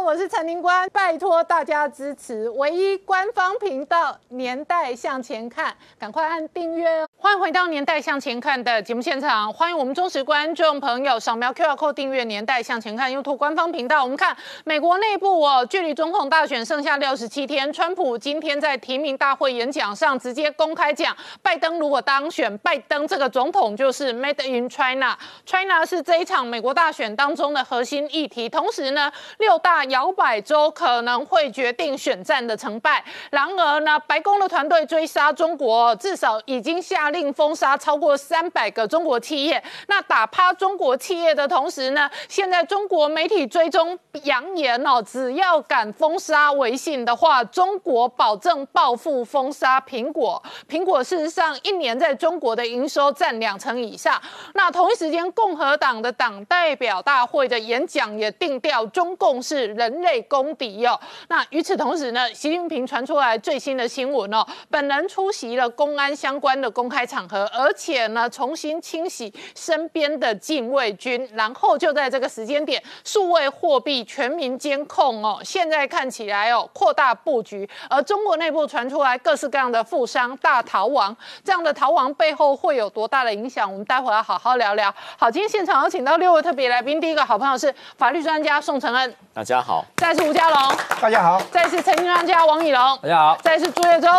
我是陈林官，拜托大家支持唯一官方频道《年代向前看》，赶快按订阅哦！欢迎回到《年代向前看》的节目现场，欢迎我们忠实观众朋友扫描 QR Code 订阅《年代向前看》YouTube 官方频道。我们看美国内部哦，距离总统大选剩下六十七天，川普今天在提名大会演讲上直接公开讲，拜登如果当选，拜登这个总统就是 Made in China，China 是这一场美国大选当中的核心议题。同时呢，六大摇摆州可能会决定选战的成败。然而呢，白宫的团队追杀中国，至少已经下令封杀超过三百个中国企业。那打趴中国企业的同时呢，现在中国媒体追踪扬言哦，只要敢封杀微信的话，中国保证报复封杀苹果。苹果事实上一年在中国的营收占两成以上。那同一时间，共和党的党代表大会的演讲也定调中共是人类公敌哦。那与此同时呢，习近平传出来最新的新闻哦，本人出席了公安相关的公开场合，而且呢重新清洗身边的禁卫军，然后就在这个时间点，数位货币全民监控哦，现在看起来哦扩大布局，而中国内部传出来各式各样的富商大逃亡，这样的逃亡背后会有多大的影响？我们待会要好好聊聊。好，今天现场有请到六位特别来宾，第一个好朋友是法律专家宋承恩，大家，再是吴家龙，大家好，再是财经专家王以龙，大家好，再是朱月忠，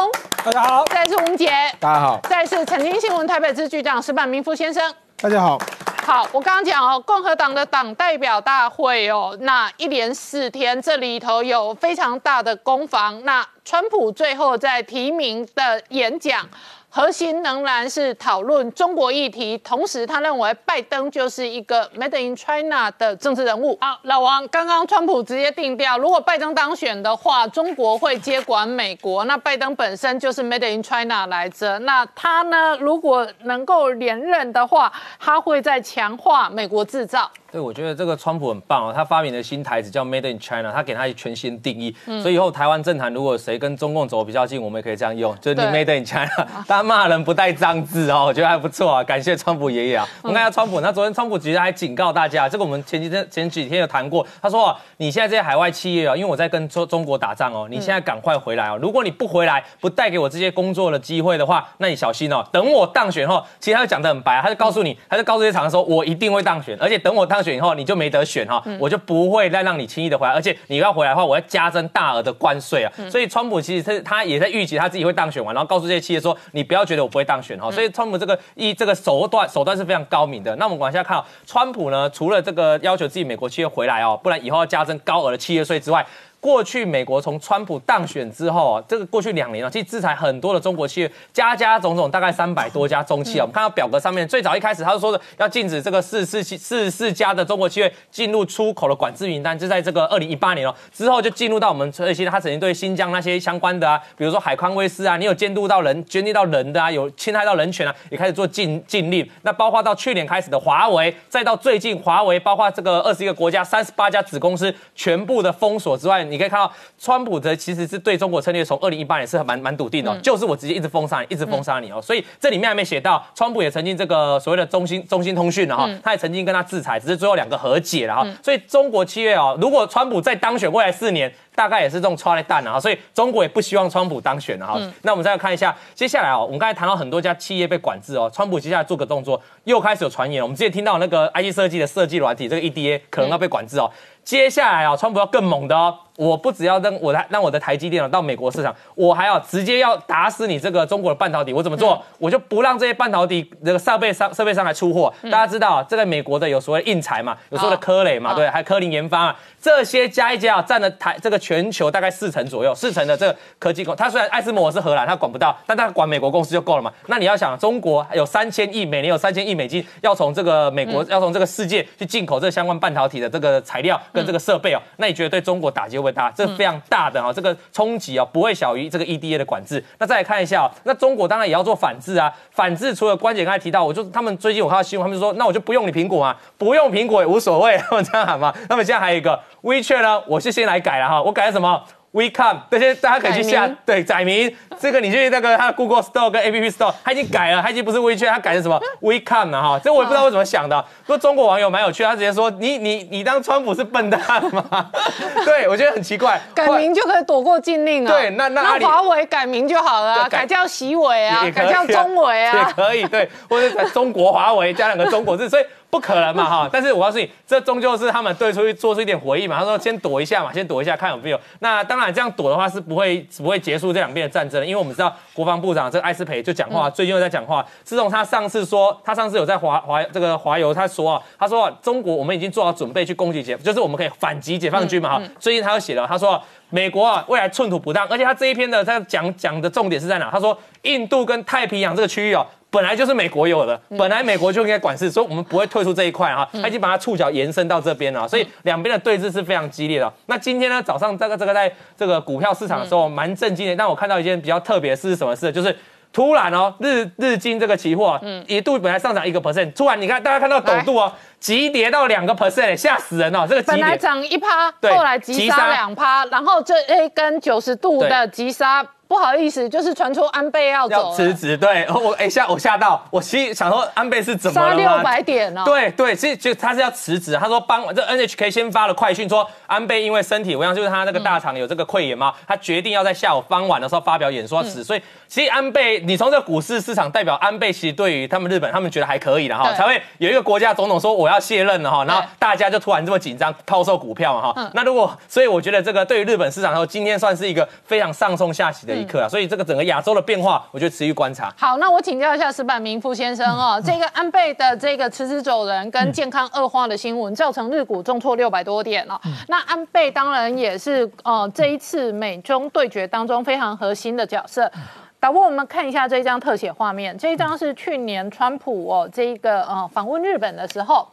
大家好，再是吴杰，大家好，再是曾经新闻台北支局长石板明夫先生。大家好。好，我刚刚讲哦，共和党的党代表大会哦，那一连四天，这里头有非常大的攻防。那川普最后在提名的演讲。核心仍然是讨论中国议题，同时他认为拜登就是一个 Made in China 的政治人物。好，老王，刚刚川普直接定调，如果拜登当选的话，中国会接管美国，那拜登本身就是 Made in China 来着。那他呢，如果能够连任的话，他会在强化美国制造。对，我觉得这个川普很棒哦，他发明的新台词叫 Made in China，他给他全新定义，所以以后台湾政坛如果谁跟中共走比较近，我们也可以这样用，就是你 Made in China，他骂人不带脏字哦，我觉得还不错啊，感谢川普爷爷啊。我们看一下川普，那昨天川普其实还警告大家，这个我们前几天前几天有谈过，他说你现在这些海外企业啊，因为我在跟中中国打仗哦，你现在赶快回来哦，如果你不回来，不带给我这些工作的机会的话，那你小心哦，等我当选后，其实他就讲得很白，他就告诉你，他就告诉这些厂商说，我一定会当选，而且等我当选以后，你就没得选哈，我就不会再让你轻易的回来，而且你要回来的话，我要加征大额的关税啊。所以川普其实他他也在预计他自己会当选完，然后告诉这些企业说，你不要觉得我不会当选哈。所以川普这个一这个手段手段是非常高明的。那我们往下看，川普呢，除了这个要求自己美国企业回来哦，不然以后要加征高额的企业税之外。过去美国从川普当选之后，这个过去两年啊，其实制裁很多的中国企业，家家种种，大概三百多家中企啊。我们看到表格上面，最早一开始他就说的要禁止这个四四七四四家的中国企业进入出口的管制名单，就在这个二零一八年哦。之后就进入到我们这些他曾经对新疆那些相关的啊，比如说海康威视啊，你有监督到人、监督到人的啊，有侵害到人权啊，也开始做禁禁令。那包括到去年开始的华为，再到最近华为，包括这个二十一个国家三十八家子公司全部的封锁之外，你可以看到。川普的其实是对中国策略从二零一八年是蛮蛮笃定的，就是我直接一直封杀你，一直封杀你哦。所以这里面还没写到，川普也曾经这个所谓的中兴中兴通讯了哈，他也曾经跟他制裁，只是最后两个和解了哈。所以中国七月哦，如果川普再当选，未来四年大概也是这种抓来蛋了哈。所以中国也不希望川普当选了哈。那我们再来看一下接下来哦，我们刚才谈到很多家企业被管制哦，川普接下来做个动作，又开始有传言，我们之前听到那个 IC 设计的设计软体这个 EDA 可能要被管制哦。接下来啊，川普要更猛的哦。我不只要让我的让我的台积电到美国市场，我还要直接要打死你这个中国的半导体。我怎么做？我就不让这些半导体这个设备商设备商来出货。大家知道，这个美国的有所谓硬材嘛，有所谓的科磊嘛，对，还有科林研发啊，这些加一加占了台这个全球大概四成左右，四成的这个科技公它虽然爱斯摩是荷兰，它管不到，但它管美国公司就够了嘛。那你要想，中国有三千亿，每年有三千亿美金要从这个美国要从这个世界去进口这相关半导体的这个材料跟这个设备哦，那你觉得对中国打击会不会大？这非常大的哈，这个冲击啊不会小于这个 EDA 的管制。那再来看一下，那中国当然也要做反制啊。反制除了关姐刚才提到，我就他们最近我看到新闻，他们就说，那我就不用你苹果啊，不用苹果也无所谓，他们这样喊嘛。那么现在还有一个 WeChat 呢，我是先来改了哈，我改了什么？We Come，这些大家可以去下对载明，这个你去那个他的 Google Store 跟 App Store，他已经改了，他已经不是 WeChat，他改成什么 We Come 了哈。这我也不知道我怎么想的。不过中国网友蛮有趣，他直接说你你你当川普是笨蛋吗？对我觉得很奇怪。改名就可以躲过禁令啊。对那那华为改名就好了改改叫习伟啊，改叫中伟啊也啊。可以对，或者在中国华为加两个中国字，所以不可能嘛 哈。但是我告诉你，这终究是他们对出去做出一点回应嘛。他说先躲一下嘛，先躲一下看有没有。那当然这样躲的话是不会不会结束这两边的战争的，因为我们知道国防部长这个艾斯培就讲话，最近又在讲话。自从他上次说，他上次有在华华这个华油他说啊，他说中国我们已经做好准备去攻击解，就是我们可以反击解放军嘛哈。最近他又写了，他说。美国啊，未来寸土不让，而且他这一篇的他讲讲的重点是在哪？他说印度跟太平洋这个区域哦，本来就是美国有的，本来美国就应该管事，所以我们不会退出这一块哈。他已经把它触角延伸到这边了，所以两边的对峙是非常激烈的。那今天呢，早上这个这个在这个股票市场的时候蛮震惊的，但我看到一件比较特别的事是什么事？就是。突然哦，日日经这个期货，嗯，一度本来上涨一个 percent，突然你看大家看到陡度哦，急跌到两个 percent，吓死人哦！这个本来涨一趴，对后来急杀急杀两趴，然后这一根九十度的急杀，不好意思，就是传出安倍要要走了，辞职，对，我哎吓我吓到，我其实想说安倍是怎么杀六？百点哦。对对，其实就他是要辞职，他说帮这 NHK 先发了快讯说安倍因为身体，我想就是他那个大肠有这个溃疡嘛，他决定要在下午傍晚的时候发表演说辞，所以其实安倍，你从这个股市市场代表安倍，其实对于他们日本，他们觉得还可以的哈，才会有一个国家总统说我要卸任了哈，然后大家就突然这么紧张抛售股票嘛哈，那如果所以我觉得这个对于日本市场来说，今天算是一个非常上冲下洗的一刻啊，所以这个整个亚洲的变化，我觉得持续观察。好，那我请教一下石板明夫先生哦，这个安倍的这个辞职走人跟健康恶化的新闻，造成日股重挫六百多点哦。那安倍当然也是呃这一次美中对决当中非常核心的角色。导播，我们看一下这一张特写画面，这一张是去年川普哦这一个呃访问日本的时候。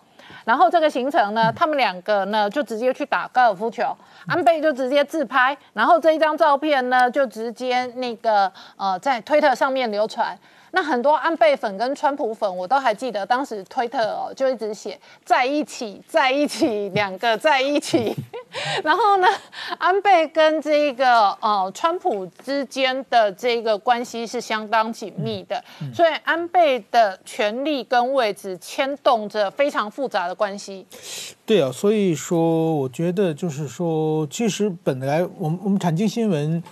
然后这个行程呢，他们两个呢就直接去打高尔夫球，安倍就直接自拍，然后这一张照片呢就直接那个呃在推特上面流传。那很多安倍粉跟川普粉，我都还记得当时推特哦就一直写在一起，在一起，两个在一起。然后呢，安倍跟这个呃川普之间的这个关系是相当紧密的，所以安倍的权力跟位置牵动着非常复杂的关系。对啊，所以说我觉得就是说，其实本来我们我们产经新闻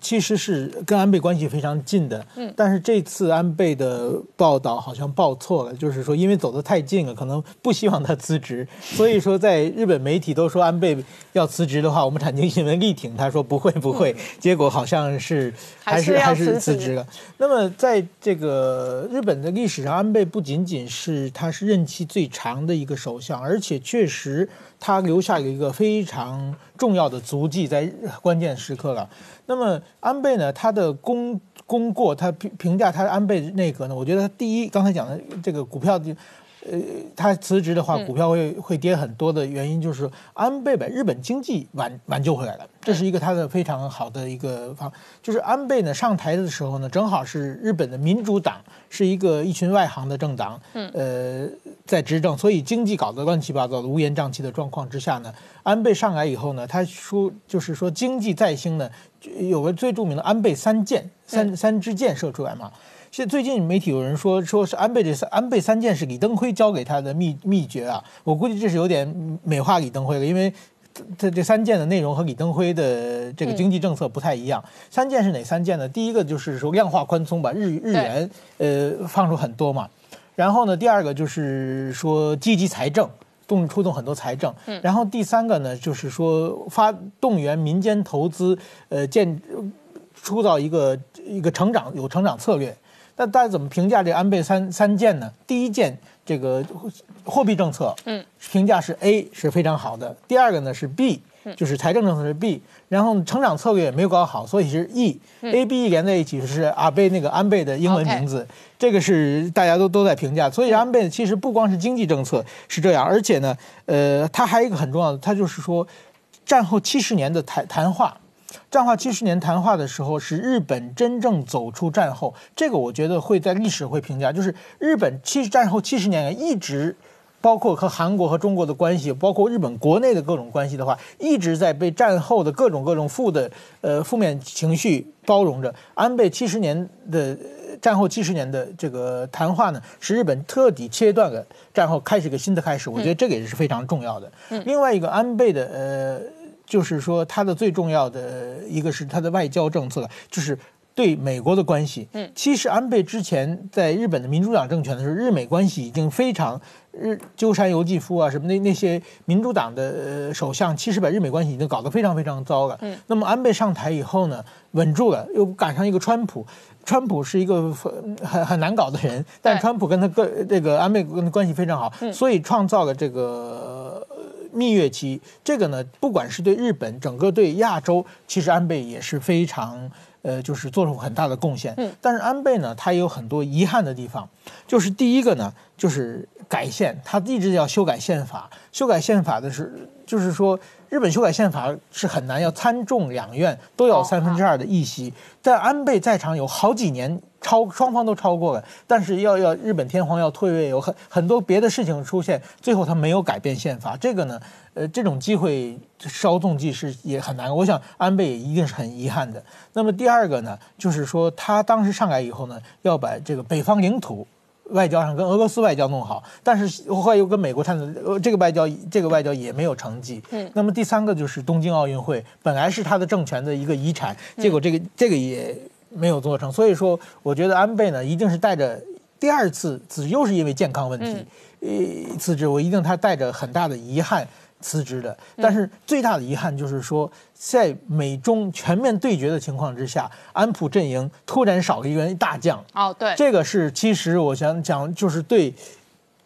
其实是跟安倍关系非常近的，嗯，但是这次安倍的报道好像报错了，就是说因为走得太近了，可能不希望他辞职，所以说在日本媒体都说安倍要辞职的话，我们产经新闻力挺他说不会不会，结果好像是还是还是辞职了。那么在这个日本的历史上，安倍不仅仅是他是任期最长的一个首相，而且确实他留下了一个非常重要的足迹在关键时刻了。那么安倍呢，他的功功过，他评评价他的安倍内阁呢，我觉得他第一刚才讲的这个股票的。呃，他辞职的话，股票会会跌很多的原因就是安倍把日本经济挽挽救回来了，这是一个他的非常好的一个方。就是安倍呢上台的时候呢，正好是日本的民主党是一个一群外行的政党，嗯，呃，在执政，所以经济搞得乱七八糟的乌烟瘴气的状况之下呢，安倍上来以后呢，他说就是说经济再兴呢，就有个最著名的安倍三箭，三三支箭射出来嘛。现在最近媒体有人说，说是安倍这三安倍三箭是李登辉教给他的秘秘诀啊，我估计这是有点美化李登辉了，因为这这三件的内容和李登辉的这个经济政策不太一样。三件是哪三件呢？第一个就是说量化宽松，把日日元呃放出很多嘛。然后呢，第二个就是说积极财政。动出动很多财政，然后第三个呢，就是说发动员民间投资，呃，建出到一个一个成长有成长策略。那大家怎么评价这安倍三三件呢？第一件这个货币政策，嗯，评价是 A 是非常好的。第二个呢是 B，就是财政政策是 B，然后成长策略也没有搞好，所以是 E。A、B 连在一起是阿贝那个安倍的英文名字，这个是大家都都在评价。所以安倍其实不光是经济政策是这样，而且呢，呃，他还有一个很重要的，他就是说战后七十年的谈谈话。战后七十年谈话的时候，是日本真正走出战后。这个我觉得会在历史会评价，就是日本七战后七十年一直包括和韩国和中国的关系，包括日本国内的各种关系的话，一直在被战后的各种各种负的呃负面情绪包容着。安倍七十年的战后七十年的这个谈话呢，是日本彻底切断了战后开始一个新的开始。我觉得这个也是非常重要的。另外一个安倍的呃，就是说他的最重要的一个是他的外交政策，就是对美国的关系。嗯，其实安倍之前在日本的民主党政权的时候，日美关系已经非常。日鸠山由纪夫啊，什么那那些民主党的呃首相，其实把日美关系已经搞得非常非常糟了。嗯，那么安倍上台以后呢，稳住了，又赶上一个川普，川普是一个很很难搞的人，但川普跟他个这个安倍跟他关系非常好，所以创造了这个蜜月期。这个呢，不管是对日本，整个对亚洲，其实安倍也是非常。呃，就是做出很大的贡献。嗯，但是安倍呢，他也有很多遗憾的地方。就是第一个呢，就是改宪，他一直要修改宪法。修改宪法的是，就是说，日本修改宪法是很难，要参众两院都要三分之二的议席。但安倍在场有好几年，超双方都超过了，但是要要日本天皇要退位，有很很多别的事情出现，最后他没有改变宪法。这个呢？呃，这种机会稍纵即逝也很难。我想安倍也一定是很遗憾的。那么第二个呢，就是说他当时上来以后呢，要把这个北方领土外交上跟俄罗斯外交弄好，但是后来又跟美国谈呃，这个外交这个外交也没有成绩。嗯。那么第三个就是东京奥运会，本来是他的政权的一个遗产，结果这个这个也没有做成。所以说，我觉得安倍呢，一定是带着第二次辞职，又是因为健康问题，呃，辞职，我一定他带着很大的遗憾。辞职的，但是最大的遗憾就是说，在美中全面对决的情况之下，安普阵营突然少了一员大将。哦，对，这个是其实我想讲，就是对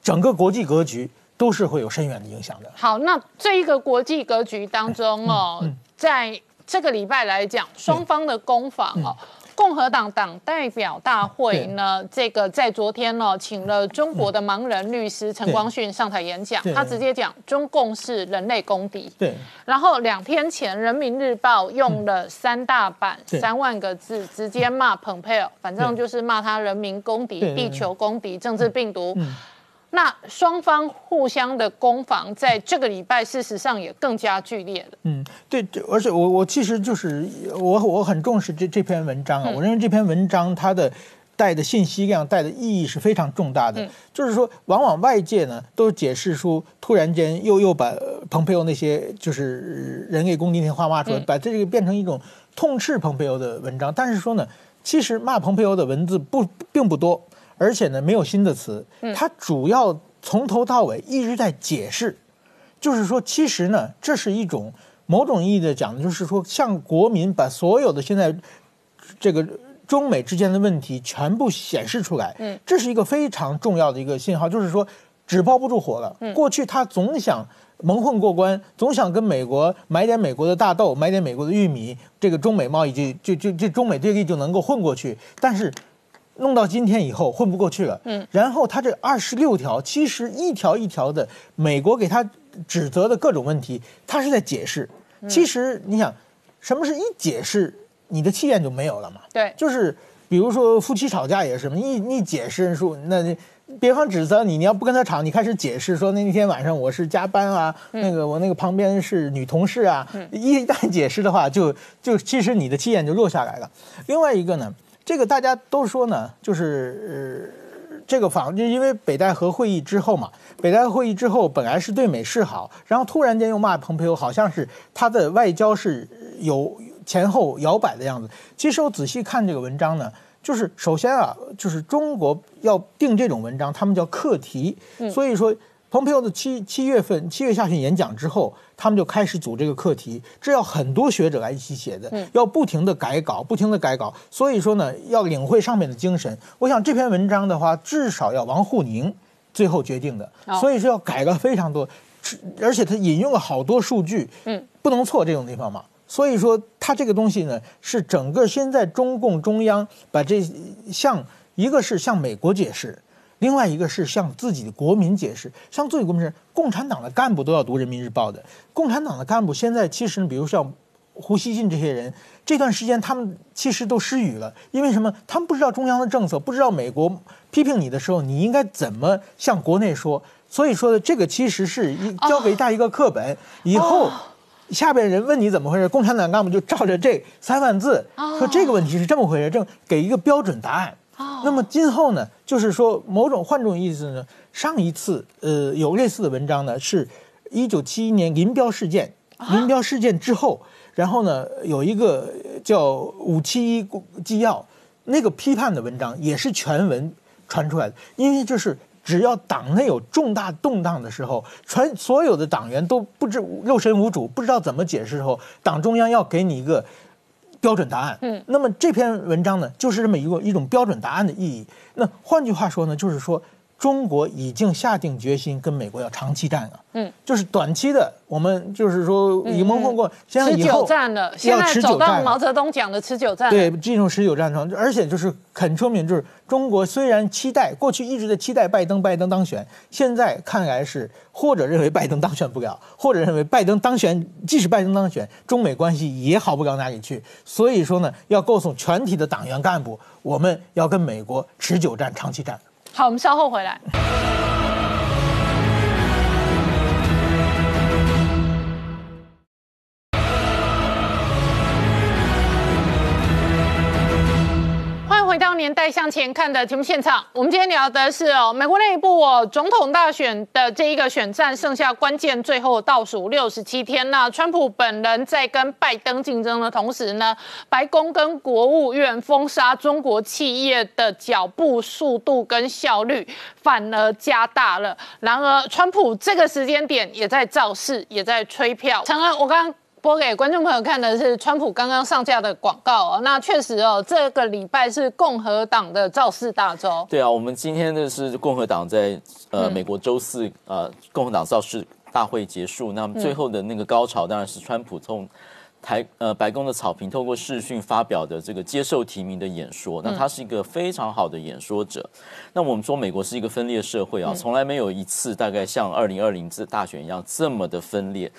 整个国际格局都是会有深远的影响的。好，那这一个国际格局当中哦，在这个礼拜来讲，双方的攻防哦。共和党党代表大会呢，这个在昨天呢，请了中国的盲人律师陈光训上台演讲，他直接讲中共是人类公敌。对。然后两天前，《人民日报》用了三大版三万个字，直接骂蓬佩奥，反正就是骂他人民公敌、地球公敌、政治病毒。那双方互相的攻防，在这个礼拜事实上也更加剧烈了。嗯，对，而且我我其实就是我我很重视这这篇文章啊，我认为这篇文章它的带的信息量、带的意义是非常重大的。就是说，往往外界呢都解释出，突然间又又把蓬佩奥那些就是人给攻击那些话骂出来，把这个变成一种痛斥蓬佩奥的文章。但是说呢，其实骂蓬佩奥的文字不并不多。而且呢，没有新的词，它主要从头到尾一直在解释，就是说，其实呢，这是一种某种意义的讲的，就是说，向国民把所有的现在这个中美之间的问题全部显示出来。嗯，这是一个非常重要的一个信号，就是说，纸包不住火了。过去他总想蒙混过关，总想跟美国买点美国的大豆，买点美国的玉米，这个中美贸易就就就这中美对立就能够混过去，但是。弄到今天以后混不过去了，嗯，然后他这二十六条，其实一条一条的美国给他指责的各种问题，他是在解释。其实你想，什么是一解释，你的气焰就没有了嘛？对，就是比如说夫妻吵架也是嘛，一一解释说，那别方指责你，你要不跟他吵，你开始解释说那天晚上我是加班啊，那个我那个旁边是女同事啊，一旦解释的话，就就其实你的气焰就落下来了。另外一个呢？这个大家都说呢，就是这个访，就因为北戴河会议之后嘛，北戴河会议之后本来是对美示好，然后突然间又骂蓬佩奥，好像是他的外交是有前后摇摆的样子。其实我仔细看这个文章呢，就是首先啊，就是中国要定这种文章，他们叫课题，所以说。蓬佩奥的七七月份七月下旬演讲之后，他们就开始组这个课题，这要很多学者来一起写的，要不停的改稿，不停的改稿。所以说呢，要领会上面的精神。我想这篇文章的话，至少要王沪宁最后决定的，所以说要改了非常多，而且他引用了好多数据，嗯，不能错这种地方嘛。所以说他这个东西呢，是整个现在中共中央把这向一个是向美国解释。另外一个是向自己的国民解释，向自己国民是共产党的干部都要读《人民日报》的。共产党的干部现在其实，比如像胡锡进这些人，这段时间他们其实都失语了，因为什么？他们不知道中央的政策，不知道美国批评你的时候，你应该怎么向国内说。所以说的，这个其实是一交给大家一个课本，以后下边人问你怎么回事，共产党干部就照着这三万字说这个问题是这么回事，正给一个标准答案。那么今后呢，就是说某种换种意思呢，上一次呃有类似的文章呢，是一九七一年林彪事件，林彪事件之后，然后呢有一个叫五七一纪要，那个批判的文章也是全文传出来的，因为就是只要党内有重大动荡的时候，全所有的党员都不知肉身无主，不知道怎么解释的时候，党中央要给你一个。标准答案，嗯，那么这篇文章呢，就是这么一个一种标准答案的意义。那换句话说呢，就是说。中国已经下定决心跟美国要长期战了，嗯，就是短期的，我们就是说以蒙混过，现在持久战了，现在走到毛泽东讲的持久战，对，进入持久战场，而且就是很说明，就是中国虽然期待过去一直在期待拜登，拜登当选，现在看来是或者认为拜登当选不了，或者认为拜登当选，即使拜登当选，中美关系也好不到哪里去。所以说呢，要告诉全体的党员干部，我们要跟美国持久战、长期战。好，我们稍后回来。年代向前看的节目现场，我们今天聊的是哦，美国内部哦，总统大选的这一个选战剩下关键最后倒数六十七天那川普本人在跟拜登竞争的同时呢，白宫跟国务院封杀中国企业的脚步速度跟效率反而加大了。然而，川普这个时间点也在造势，也在吹票。陈恩，我刚刚。播给观众朋友看的是川普刚刚上架的广告哦，那确实哦，这个礼拜是共和党的造势大周。对啊，我们今天的是共和党在呃美国周四呃共和党造势大会结束，那么最后的那个高潮当然是川普从台呃白宫的草坪透过视讯发表的这个接受提名的演说。那他是一个非常好的演说者。那我们说美国是一个分裂社会啊，从来没有一次大概像二零二零次大选一样这么的分裂。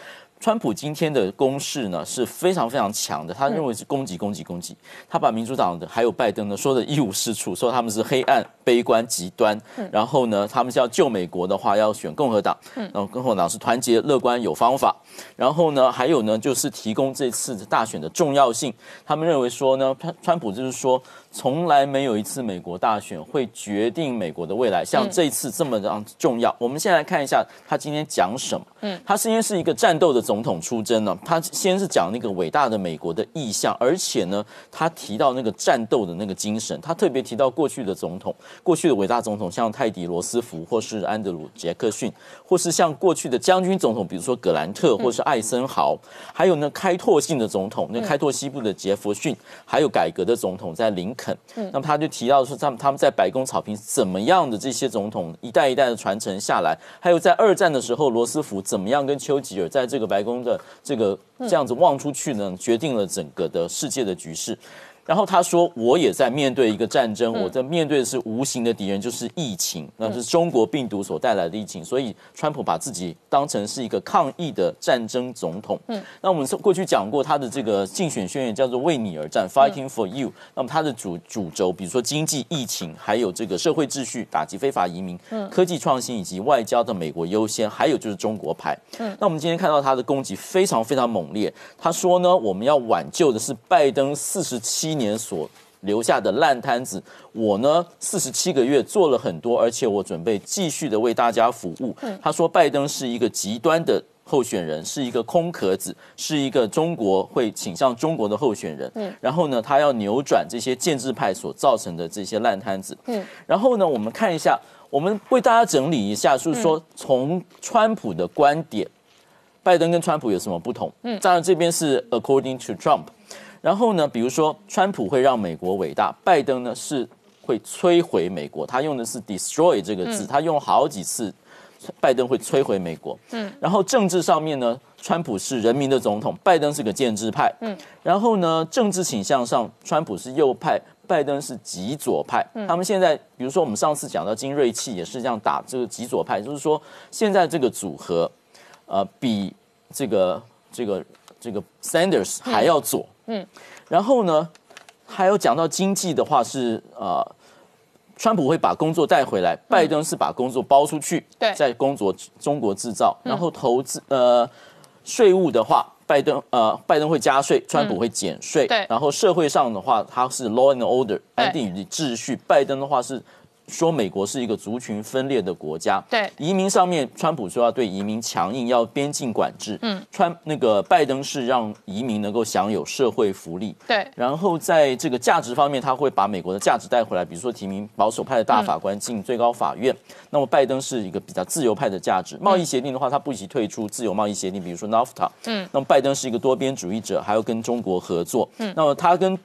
川普今天的攻势呢是非常非常强的，他认为是攻击攻击攻击，他把民主党的还有拜登呢说的一无是处，说他们是黑暗、悲观、极端，然后呢，他们是要救美国的话要选共和党，然后共和党是团结、乐观、有方法，然后呢，还有呢就是提供这次大选的重要性，他们认为说呢，川川普就是说。从来没有一次美国大选会决定美国的未来，像这一次这么样重要。我们先来看一下他今天讲什么。嗯，他先是一个战斗的总统出征呢，他先是讲那个伟大的美国的意向，而且呢，他提到那个战斗的那个精神，他特别提到过去的总统，过去的伟大总统，像泰迪罗斯福或是安德鲁杰克逊，或是像过去的将军总统，比如说格兰特或是艾森豪，还有呢开拓性的总统，那开拓西部的杰弗逊，还有改革的总统在林。肯，那么他就提到说，他们他们在白宫草坪怎么样的这些总统一代一代的传承下来，还有在二战的时候罗斯福怎么样跟丘吉尔在这个白宫的这个这样子望出去呢，决定了整个的世界的局势。然后他说：“我也在面对一个战争，我在面对的是无形的敌人，就是疫情，那是中国病毒所带来的疫情。所以，川普把自己当成是一个抗疫的战争总统。嗯，那我们过去讲过他的这个竞选宣言叫做‘为你而战 ’，Fighting for you。那么他的主主轴，比如说经济、疫情，还有这个社会秩序、打击非法移民、科技创新以及外交的美国优先，还有就是中国牌。嗯，那我们今天看到他的攻击非常非常猛烈。他说呢，我们要挽救的是拜登四十七。一年所留下的烂摊子，我呢四十七个月做了很多，而且我准备继续的为大家服务。他说，拜登是一个极端的候选人，是一个空壳子，是一个中国会倾向中国的候选人。嗯，然后呢，他要扭转这些建制派所造成的这些烂摊子。嗯，然后呢，我们看一下，我们为大家整理一下，就是说从川普的观点，拜登跟川普有什么不同？嗯，当然这边是 according to Trump。然后呢，比如说，川普会让美国伟大，拜登呢是会摧毁美国。他用的是 destroy 这个字，他用好几次，拜登会摧毁美国。嗯。然后政治上面呢，川普是人民的总统，拜登是个建制派。嗯。然后呢，政治倾向上，川普是右派，拜登是极左派。嗯。他们现在，比如说我们上次讲到精锐器也是这样打这个极左派，就是说现在这个组合，呃，比这个这个这个 Sanders 还要左。嗯，然后呢，还有讲到经济的话是呃川普会把工作带回来，拜登是把工作包出去，对在工作中国制造，然后投资呃税务的话。拜登呃，拜登会加税，川普会减税。对然后社会上的话，他是 law and order，安定与秩序。拜登的话是说美国是一个族群分裂的国家。对移民上面，川普说要对移民强硬，要边境管制。嗯，川那个拜登是让移民能够享有社会福利。对然后在这个价值方面，他会把美国的价值带回来，比如说提名保守派的大法官进最高法院。那么拜登是一个比较自由派的价值。贸易协定的话，他不惜退出自由贸易协定，比如说 NAFTA。嗯，那么拜登是一个多边主义者，还要跟中国合作。嗯，那么他跟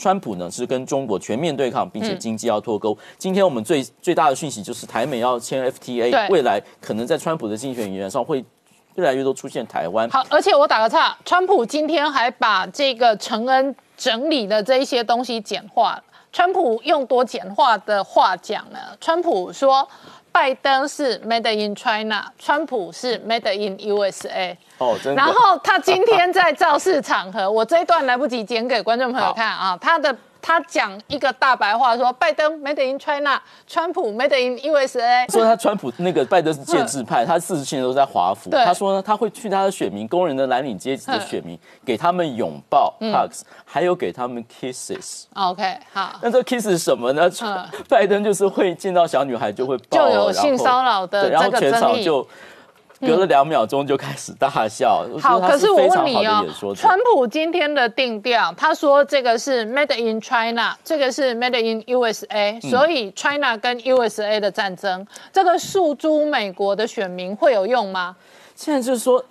川普呢是跟中国全面对抗，并且经济要脱钩。今天我们最最大的讯息就是台美要签 FTA，未来可能在川普的竞选语言上会越来越多出现台湾。好，而且我打个岔，川普今天还把这个承恩整理的这一些东西简化了。川普用多简化的话讲呢？川普说，拜登是 Made in China，川普是 Made in USA。哦，真的。然后他今天在造势场合，我这一段来不及剪给观众朋友看啊，他的。他讲一个大白话，说拜登 Made in China，川普 Made in USA。说他川普那个拜登是建制派，他四十七年都在华府。他说呢，他会去他的选民，工人的蓝领阶级的选民，给他们拥抱 hugs，还有给他们 kisses。OK，好。那这 kiss 是什么呢？拜登就是会见到小女孩就会抱，就有性骚扰的然后全场就。隔了两秒钟就开始大笑。好，可是我问你哦，川普今天的定调，他说这个是 Made in China，这个是 Made in USA，所以 China 跟 USA 的战争，这个诉诸美国的选民会有用吗？现在就是说，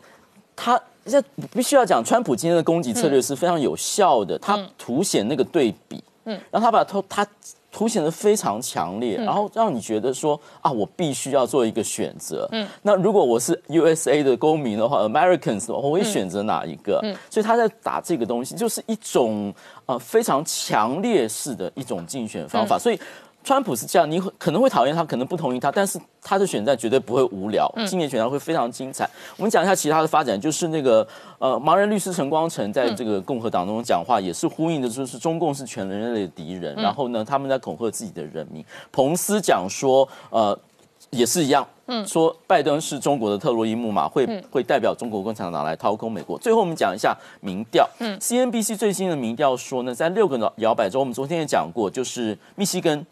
他这必须要讲，川普今天的攻击策略是非常有效的，他凸显那个对比，嗯，然后他把他他。凸显的非常强烈，然后让你觉得说啊，我必须要做一个选择。嗯，那如果我是 USA 的公民的话，Americans，我会选择哪一个？嗯，所以他在打这个东西，就是一种呃非常强烈式的一种竞选方法。所以。川普是这样，你可能会讨厌他，可能不同意他，但是他的选战绝对不会无聊。今年选战会非常精彩。我们讲一下其他的发展，就是那个呃，盲人律师陈光诚在这个共和党中讲话，也是呼应的，就是中共是全人类的敌人。然后呢，他们在恐吓自己的人民。彭斯讲说，呃，也是一样，嗯，说拜登是中国的特洛伊木马，会会代表中国共产党来掏空美国。最后我们讲一下民调，嗯，CNBC 最新的民调说呢，在六个摇摆州，我们昨天也讲过，就是密西根。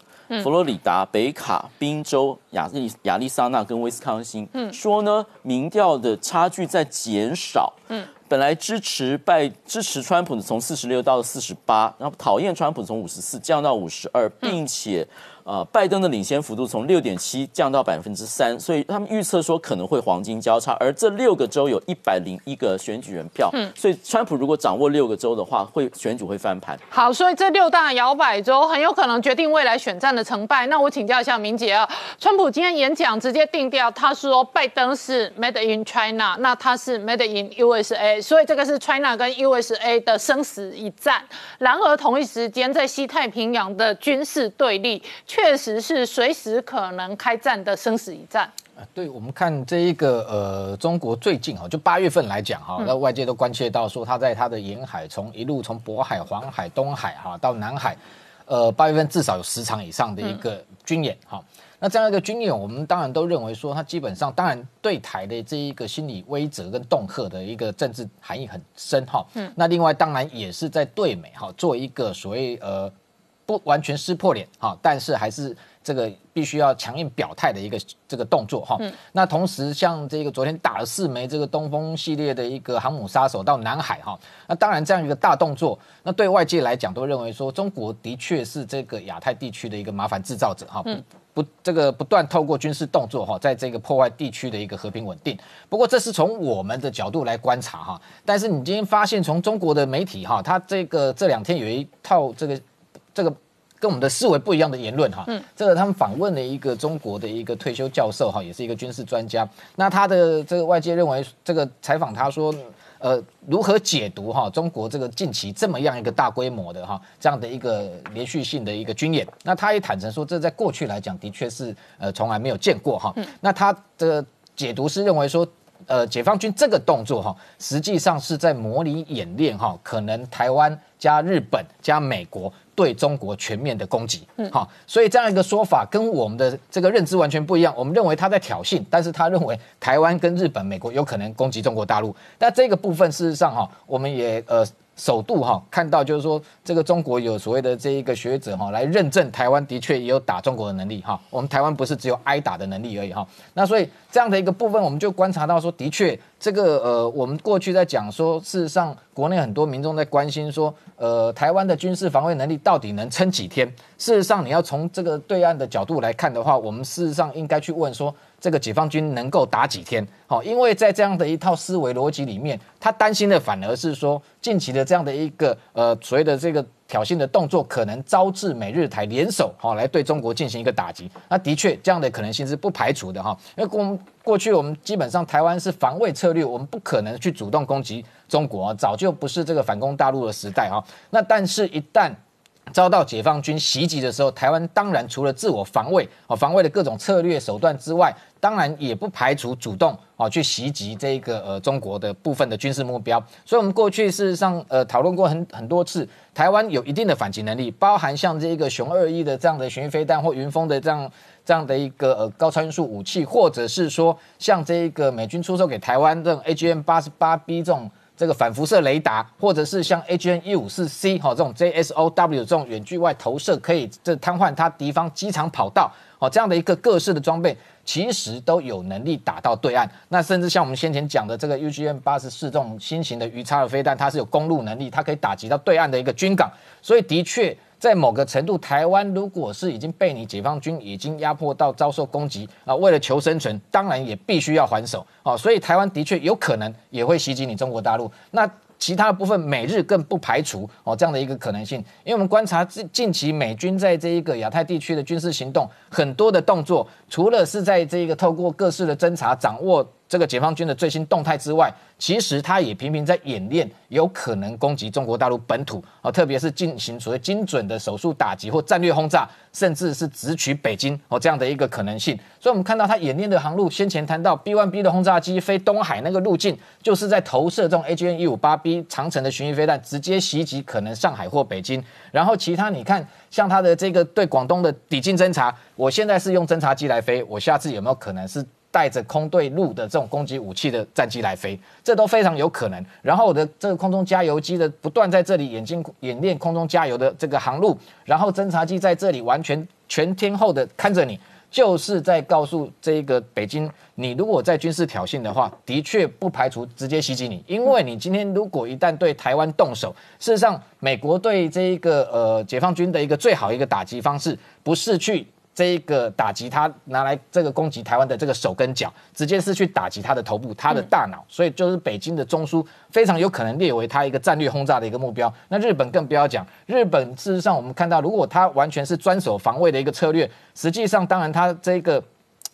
佛罗里达、北卡、宾州、亚利亚利桑那跟威斯康星，嗯，说呢，民调的差距在减少，嗯，本来支持拜支持川普的从四十六到四十八，然后讨厌川普从五十四降到五十二，并且。呃，拜登的领先幅度从六点七降到百分之三，所以他们预测说可能会黄金交叉，而这六个州有一百零一个选举人票，嗯，所以川普如果掌握六个州的话，会选举会翻盘。好，所以这六大摇摆州很有可能决定未来选战的成败。那我请教一下明姐啊，川普今天演讲直接定调，他说拜登是 Made in China，那他是 Made in USA，所以这个是 China 跟 USA 的生死一战。然而同一时间，在西太平洋的军事对立。确实是随时可能开战的生死一战啊！对我们看这一个呃，中国最近哈，就八月份来讲哈，那外界都关切到说，他在他的沿海，从一路从渤海、黄海、东海哈到南海，呃，八月份至少有十场以上的一个军演哈。那这样一个军演，我们当然都认为说，它基本上当然对台的这一个心理威慑跟恫吓的一个政治含义很深哈。嗯。那另外当然也是在对美哈做一个所谓呃。不完全撕破脸哈，但是还是这个必须要强硬表态的一个这个动作哈。那同时，像这个昨天打了四枚这个东风系列的一个航母杀手到南海哈，那当然这样一个大动作，那对外界来讲都认为说中国的确是这个亚太地区的一个麻烦制造者哈，不不这个不断透过军事动作哈，在这个破坏地区的一个和平稳定。不过这是从我们的角度来观察哈，但是你今天发现从中国的媒体哈，它这个这两天有一套这个。这个跟我们的思维不一样的言论哈，嗯，这个他们访问了一个中国的一个退休教授哈，也是一个军事专家。那他的这个外界认为，这个采访他说，呃，如何解读哈中国这个近期这么样一个大规模的哈这样的一个连续性的一个军演？那他也坦诚说，这在过去来讲的确是呃从来没有见过哈。那他的解读是认为说。呃，解放军这个动作哈，实际上是在模拟演练哈，可能台湾加日本加美国对中国全面的攻击。嗯，好，所以这样一个说法跟我们的这个认知完全不一样。我们认为他在挑衅，但是他认为台湾跟日本、美国有可能攻击中国大陆。但这个部分事实上哈，我们也呃。首度哈看到，就是说这个中国有所谓的这一个学者哈来认证台湾的确也有打中国的能力哈，我们台湾不是只有挨打的能力而已哈。那所以这样的一个部分，我们就观察到说，的确这个呃，我们过去在讲说，事实上国内很多民众在关心说，呃，台湾的军事防卫能力到底能撑几天？事实上，你要从这个对岸的角度来看的话，我们事实上应该去问说。这个解放军能够打几天？好，因为在这样的一套思维逻辑里面，他担心的反而是说，近期的这样的一个呃所谓的这个挑衅的动作，可能招致美日台联手，好来对中国进行一个打击。那的确，这样的可能性是不排除的哈。因为过过去我们基本上台湾是防卫策略，我们不可能去主动攻击中国，早就不是这个反攻大陆的时代哈。那但是，一旦遭到解放军袭击的时候，台湾当然除了自我防卫啊，防卫的各种策略手段之外，当然也不排除主动啊去袭击这个呃中国的部分的军事目标。所以，我们过去事实上呃讨论过很很多次，台湾有一定的反击能力，包含像这个熊二一的这样的巡弋飞弹或云峰的这样这样的一个呃高超音速武器，或者是说像这一个美军出售给台湾这种 AGM 八十八 B 这种。这个反辐射雷达，或者是像 H N 一五四 C 哈这种 JSOW 这种远距外投射，可以这瘫痪它敌方机场跑道哦这样的一个各式的装备，其实都有能力打到对岸。那甚至像我们先前讲的这个 UGM 八十四这种新型的鱼叉的飞弹，它是有公路能力，它可以打击到对岸的一个军港。所以的确。在某个程度，台湾如果是已经被你解放军已经压迫到遭受攻击啊，为了求生存，当然也必须要还手啊，所以台湾的确有可能也会袭击你中国大陆。那其他的部分，美日更不排除哦这样的一个可能性，因为我们观察近近期美军在这一个亚太地区的军事行动，很多的动作，除了是在这个透过各式的侦查掌握。这个解放军的最新动态之外，其实他也频频在演练有可能攻击中国大陆本土啊，特别是进行所谓精准的手术打击或战略轰炸，甚至是直取北京哦这样的一个可能性。所以，我们看到他演练的航路，先前谈到 B1B 的轰炸机飞东海那个路径，就是在投射这种 AGN-158B 长城的巡弋飞弹，直接袭击可能上海或北京。然后，其他你看，像他的这个对广东的抵近侦察，我现在是用侦察机来飞，我下次有没有可能是？带着空对陆的这种攻击武器的战机来飞，这都非常有可能。然后我的这个空中加油机的不断在这里演进演练空中加油的这个航路，然后侦察机在这里完全全天候的看着你，就是在告诉这个北京，你如果在军事挑衅的话，的确不排除直接袭击你，因为你今天如果一旦对台湾动手，事实上美国对这一个呃解放军的一个最好一个打击方式，不是去。这一个打击他拿来这个攻击台湾的这个手跟脚，直接是去打击他的头部、他的大脑，所以就是北京的中枢非常有可能列为他一个战略轰炸的一个目标。那日本更不要讲，日本事实上我们看到，如果他完全是专守防卫的一个策略，实际上当然他这个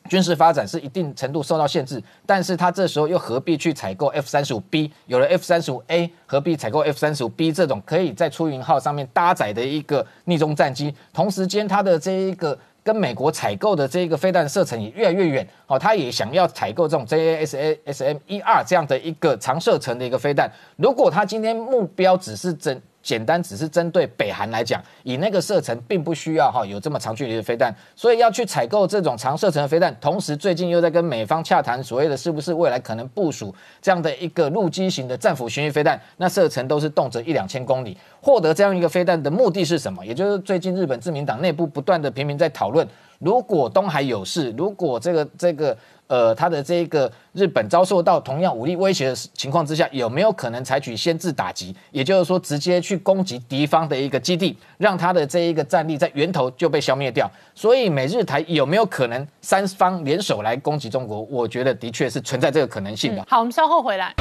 军事发展是一定程度受到限制，但是他这时候又何必去采购 F 三十五 B？有了 F 三十五 A，何必采购 F 三十五 B 这种可以在出云号上面搭载的一个逆中战机？同时间它的这一个。跟美国采购的这个飞弹射程也越来越远，哦，他也想要采购这种 J A S A S M 一二这样的一个长射程的一个飞弹。如果他今天目标只是针。简单只是针对北韩来讲，以那个射程并不需要哈有这么长距离的飞弹，所以要去采购这种长射程的飞弹。同时，最近又在跟美方洽谈所谓的是不是未来可能部署这样的一个陆基型的战斧巡弋飞弹，那射程都是动辄一两千公里。获得这样一个飞弹的目的是什么？也就是最近日本自民党内部不断的频频在讨论，如果东海有事，如果这个这个。呃，他的这个日本遭受到同样武力威胁的情况之下，有没有可能采取先制打击？也就是说，直接去攻击敌方的一个基地，让他的这一个战力在源头就被消灭掉？所以，美日台有没有可能三方联手来攻击中国？我觉得的确是存在这个可能性的。好，我们稍后回来。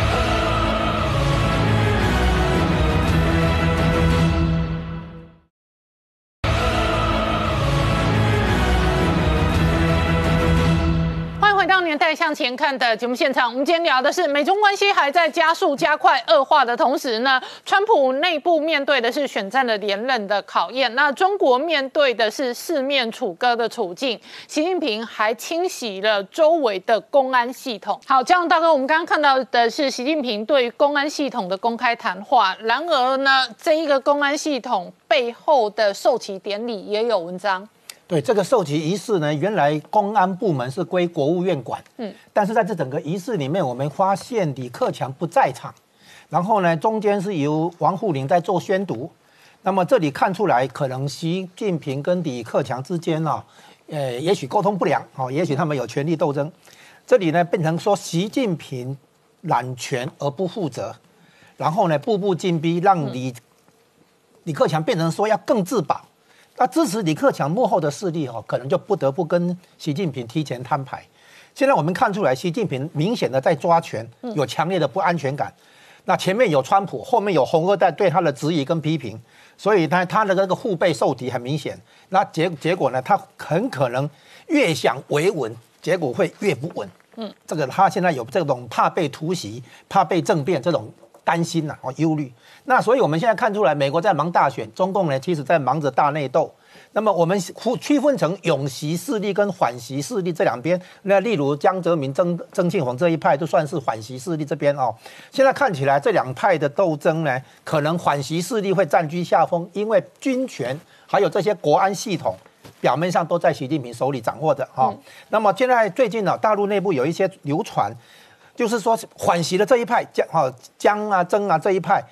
前看的节目现场，我们今天聊的是美中关系还在加速、加快恶化的同时呢，川普内部面对的是选战的连任的考验，那中国面对的是四面楚歌的处境。习近平还清洗了周围的公安系统。好，江龙大哥，我们刚刚看到的是习近平对公安系统。的公开谈话，然而呢，这一个公安系统。背后的授旗典礼也有文章。对这个授旗仪式呢，原来公安部门是归国务院管，嗯，但是在这整个仪式里面，我们发现李克强不在场，然后呢，中间是由王沪宁在做宣读，那么这里看出来，可能习近平跟李克强之间呢，呃，也许沟通不良，哦，也许他们有权力斗争，这里呢变成说习近平揽权而不负责，然后呢，步步进逼，让李李克强变成说要更自保。那支持李克强幕后的势力哦，可能就不得不跟习近平提前摊牌。现在我们看出来，习近平明显的在抓权，有强烈的不安全感。那前面有川普，后面有红二代对他的质疑跟批评，所以他他的那个腹背受敌很明显。那结结果呢，他很可能越想维稳，结果会越不稳。嗯，这个他现在有这种怕被突袭、怕被政变这种担心呐，哦忧虑。那所以我们现在看出来，美国在忙大选，中共呢其实在忙着大内斗。那么我们区分成永袭势力跟缓袭势力这两边。那例如江泽民、曾曾庆红这一派，就算是缓袭势力这边哦。现在看起来这两派的斗争呢，可能缓袭势力会占据下风，因为军权还有这些国安系统，表面上都在习近平手里掌握着哈。那么现在最近呢，大陆内部有一些流传，就是说缓袭的这一派江哈江啊曾啊这一派。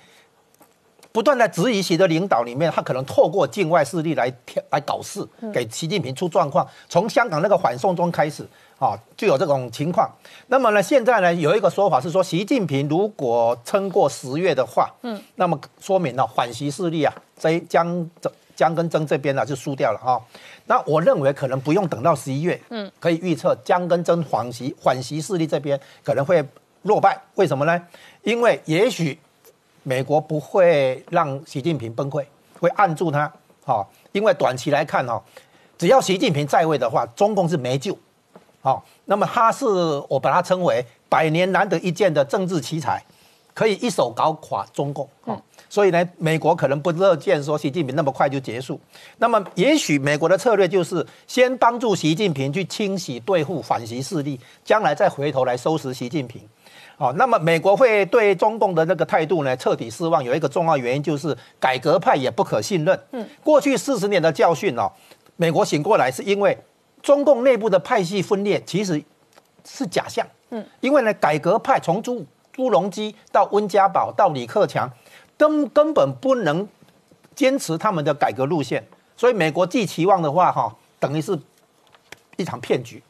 不断在质疑习的领导里面，他可能透过境外势力来来搞事，给习近平出状况。从香港那个反送中开始，啊，就有这种情况。那么呢，现在呢，有一个说法是说，习近平如果撑过十月的话，嗯，那么说明了反习势力啊，在江江江跟曾这边呢就输掉了啊。那我认为可能不用等到十一月，嗯，可以预测江跟曾反习反习势力这边可能会落败。为什么呢？因为也许。美国不会让习近平崩溃，会按住他，好，因为短期来看哈，只要习近平在位的话，中共是没救，好，那么他是我把他称为百年难得一见的政治奇才，可以一手搞垮中共，好，所以呢，美国可能不乐见说习近平那么快就结束，那么也许美国的策略就是先帮助习近平去清洗对付反习势力，将来再回头来收拾习近平。哦，那么美国会对中共的那个态度呢彻底失望，有一个重要原因就是改革派也不可信任。嗯，过去四十年的教训哦，美国醒过来是因为中共内部的派系分裂其实是假象。嗯，因为呢，改革派从朱朱镕基到温家宝到李克强，根根本不能坚持他们的改革路线，所以美国寄期望的话，哈，等于是一场骗局。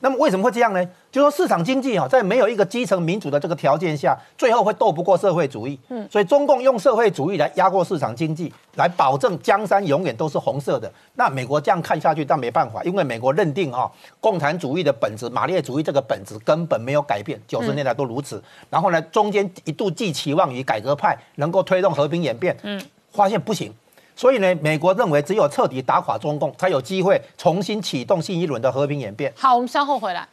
那么为什么会这样呢？就说市场经济哈，在没有一个基层民主的这个条件下，最后会斗不过社会主义。嗯，所以中共用社会主义来压过市场经济，来保证江山永远都是红色的。那美国这样看下去，但没办法，因为美国认定哈，共产主义的本质、马列主义这个本质根本没有改变，九十年代都如此。然后呢，中间一度寄期望于改革派能够推动和平演变，嗯，发现不行。所以呢，美国认为只有彻底打垮中共，才有机会重新启动新一轮的和平演变。好，我们稍后回来。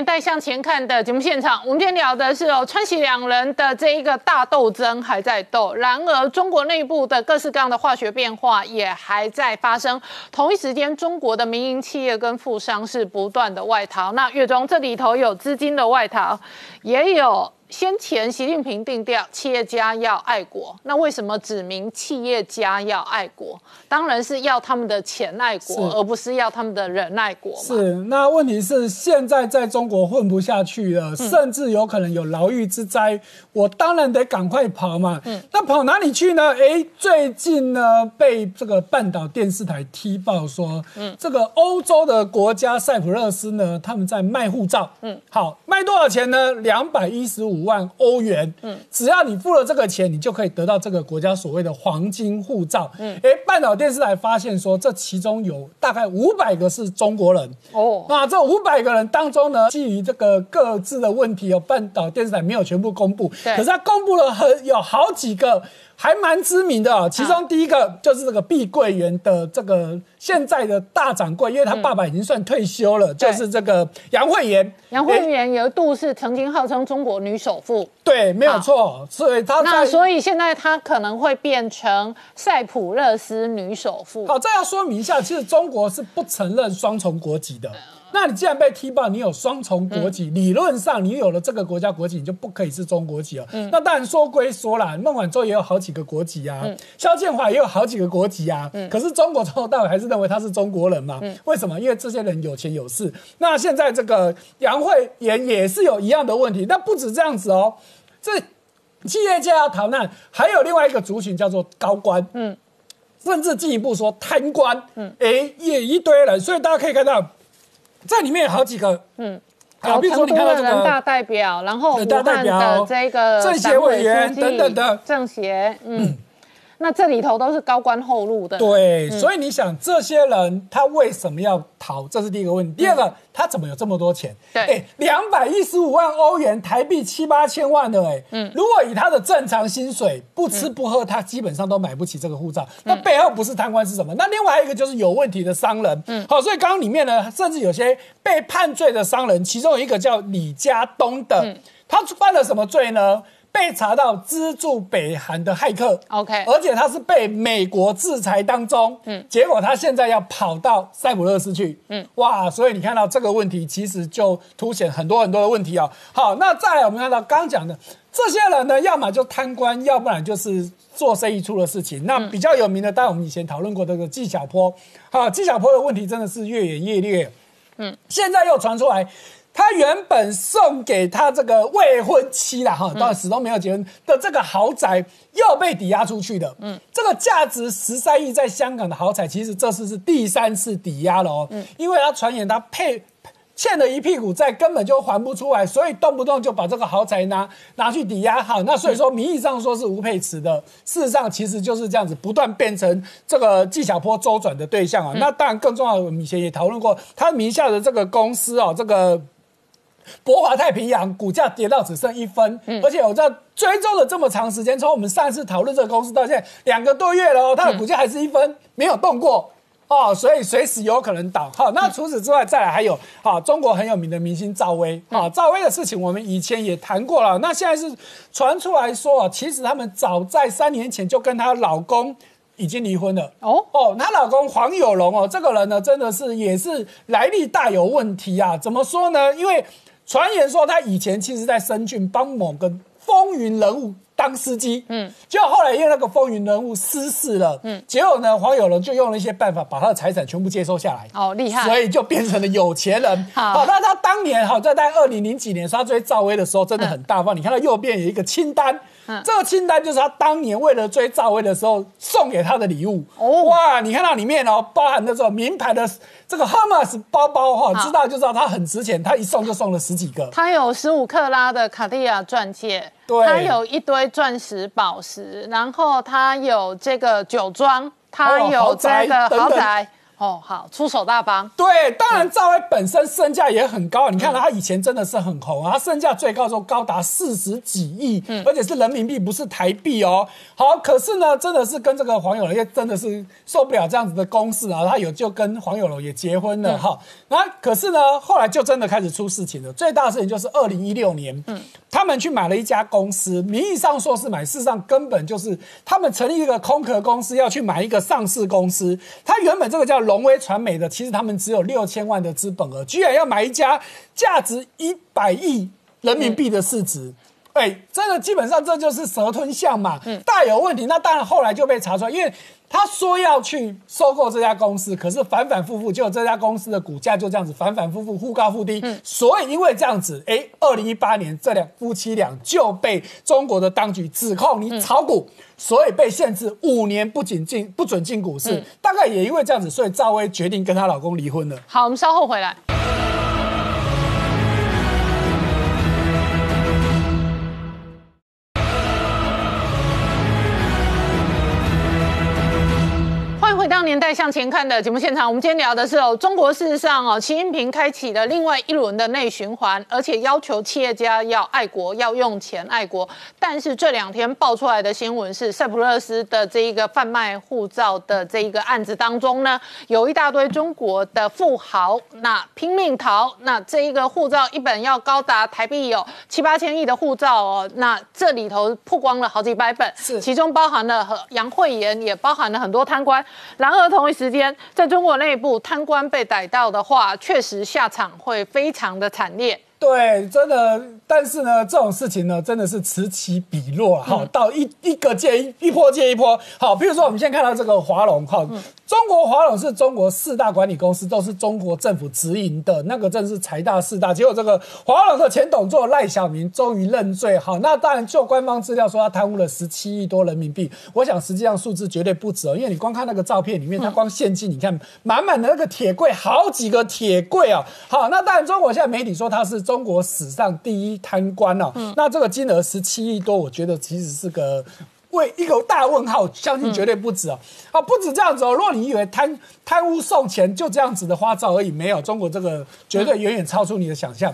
年代向前看的节目现场，我们今天聊的是哦，川西两人的这一个大斗争还在斗，然而中国内部的各式各样的化学变化也还在发生。同一时间，中国的民营企业跟富商是不断的外逃。那月中这里头有资金的外逃，也有。先前习近平定调企业家要爱国，那为什么指明企业家要爱国？当然是要他们的钱爱国，而不是要他们的人爱国。是，那问题是现在在中国混不下去了，甚至有可能有牢狱之灾，我当然得赶快跑嘛。嗯，那跑哪里去呢？哎，最近呢被这个半岛电视台踢爆说，嗯，这个欧洲的国家塞浦路斯呢，他们在卖护照。嗯，好，卖多少钱呢？两百一十五。五万欧元。嗯，只要你付了这个钱，你就可以得到这个国家所谓的黄金护照。嗯，哎，半岛电视台发现说，这其中有大概五百个是中国人。哦，那这五百个人当中呢，基于这个各自的问题，哦半岛电视台没有全部公布。对，可是他公布了很有好几个。还蛮知名的啊，其中第一个就是这个碧桂园的这个现在的大掌柜，因为他爸爸已经算退休了，就是这个杨惠妍。杨惠妍有一度是曾经号称中国女首富，对，没有错。所以他那所以现在他可能会变成塞浦路斯女首富。好，这要说明一下，其实中国是不承认双重国籍的。那你既然被踢爆，你有双重国籍，理论上你有了这个国家国籍，你就不可以是中国籍了。那当然说归说啦，孟晚舟也有好几个国籍啊，肖建华也有好几个国籍啊。可是中国从头到尾还是认为他是中国人嘛？为什么？因为这些人有钱有势。那现在这个杨惠妍也是有一样的问题。但不止这样子哦，这企业家要逃难，还有另外一个族群叫做高官，嗯，甚至进一步说贪官，嗯，哎，也一堆人。所以大家可以看到。在里面有好几个，嗯，好，比如说你看到这个大代表，然后武汉的这个政协委员等等的政协，嗯。那这里头都是高官厚禄的，对，所以你想这些人他为什么要逃？这是第一个问题。第二个，他怎么有这么多钱？对，两百一十五万欧元，台币七八千万的，哎，嗯，如果以他的正常薪水，不吃不喝，他基本上都买不起这个护照。那背后不是贪官是什么？那另外还有一个就是有问题的商人，嗯，好，所以刚刚里面呢，甚至有些被判罪的商人，其中有一个叫李家东的，他犯了什么罪呢？被查到资助北韩的骇客，OK，而且他是被美国制裁当中，嗯，结果他现在要跑到塞浦路斯去，嗯，哇，所以你看到这个问题，其实就凸显很多很多的问题啊。好，那再来我们看到刚讲的这些人呢，要么就贪官，要不然就是做生意出了事情。那比较有名的，当然我们以前讨论过这个纪晓波，好，纪晓波的问题真的是越演越烈，嗯，现在又传出来。他原本送给他这个未婚妻啦，哈，到始终没有结婚的这个豪宅又被抵押出去的，嗯，这个价值十三亿在香港的豪宅，其实这次是第三次抵押了哦，嗯，因为他传言他配欠了一屁股债，根本就还不出来，所以动不动就把这个豪宅拿拿去抵押，好，那所以说名义上说是吴佩慈的，事实上其实就是这样子，不断变成这个纪晓波周转的对象啊。那当然更重要的，我们以前也讨论过，他名下的这个公司哦，这个。博华太平洋股价跌到只剩一分，而且我知道追踪了这么长时间，从我们上次讨论这个公司到现在两个多月了哦，它的股价还是一分，没有动过。哦，所以随时有可能倒。好，那除此之外，再来还有啊，中国很有名的明星赵薇。啊，赵薇的事情我们以前也谈过了，那现在是传出来说啊，其实他们早在三年前就跟她老公已经离婚了。哦。哦，她老公黄有龙哦，这个人呢真的是也是来历大有问题啊，怎么说呢？因为传言说他以前其实，在深圳帮某个风云人物当司机，嗯，结果后来因为那个风云人物失事了，嗯，结果呢，黄有龙就用了一些办法把他的财产全部接收下来，哦，厉害，所以就变成了有钱人。好，那他当年好在在二零零几年他追赵薇的时候真的很大方，你看他右边有一个清单。这个清单就是他当年为了追赵薇的时候送给他的礼物哦，哇！你看到里面哦，包含那种名牌的这个 Hermes 包包哈，知道就知道它很值钱。他一送就送了十几个。他有十五克拉的卡地亚钻戒，对，他有一堆钻石宝石，然后他有这个酒庄，他有这个豪宅。哦，好，出手大方。对，当然赵薇本身身价也很高，你看她以前真的是很红啊，她身价最高时候高达四十几亿，而且是人民币，不是台币哦。好，可是呢，真的是跟这个黄有龙，也真的是受不了这样子的攻势啊，她有就跟黄有龙也结婚了哈。那可是呢，后来就真的开始出事情了。最大的事情就是二零一六年，嗯，他们去买了一家公司，名义上说是买，事实上根本就是他们成立一个空壳公司，要去买一个上市公司。他原本这个叫。龙威传媒的，其实他们只有六千万的资本额，居然要买一家价值一百亿人民币的市值，哎，这个基本上这就是蛇吞象嘛，大有问题。那当然后来就被查出来，因为。他说要去收购这家公司，可是反反复复，就这家公司的股价就这样子反反复复忽高忽低。所以因为这样子，哎，二零一八年这两夫妻俩就被中国的当局指控你炒股，所以被限制五年不仅进不准进股市。大概也因为这样子，所以赵薇决定跟她老公离婚了。好，我们稍后回来。代向前看的节目现场，我们今天聊的是哦，中国事实上哦，习近平开启了另外一轮的内循环，而且要求企业家要爱国，要用钱爱国。但是这两天爆出来的新闻是，塞浦路斯的这一个贩卖护照的这一个案子当中呢，有一大堆中国的富豪那拼命逃，那这一个护照一本要高达台币有七八千亿的护照哦，那这里头曝光了好几百本，是其中包含了和杨惠妍，也包含了很多贪官。然而同一时间，在中国内部，贪官被逮到的话，确实下场会非常的惨烈。对，真的，但是呢，这种事情呢，真的是此起彼落，哈，到一一个接一一波接一波。好，比如说我们现在看到这个华龙，哈，中国华龙是中国四大管理公司，都是中国政府直营的，那个真是财大势大。结果这个华龙的前董座赖小明终于认罪，好，那当然就官方资料说他贪污了十七亿多人民币，我想实际上数字绝对不止哦，因为你光看那个照片里面，他光现金，你看满满的那个铁柜，好几个铁柜啊。好，那当然中国现在媒体说他是中国史上第一贪官啊，那这个金额十七亿多，我觉得其实是个。为一个大问号，相信绝对不止哦。啊，不止这样子哦。如果你以为贪贪污送钱就这样子的花招而已，没有，中国这个绝对远远超出你的想象。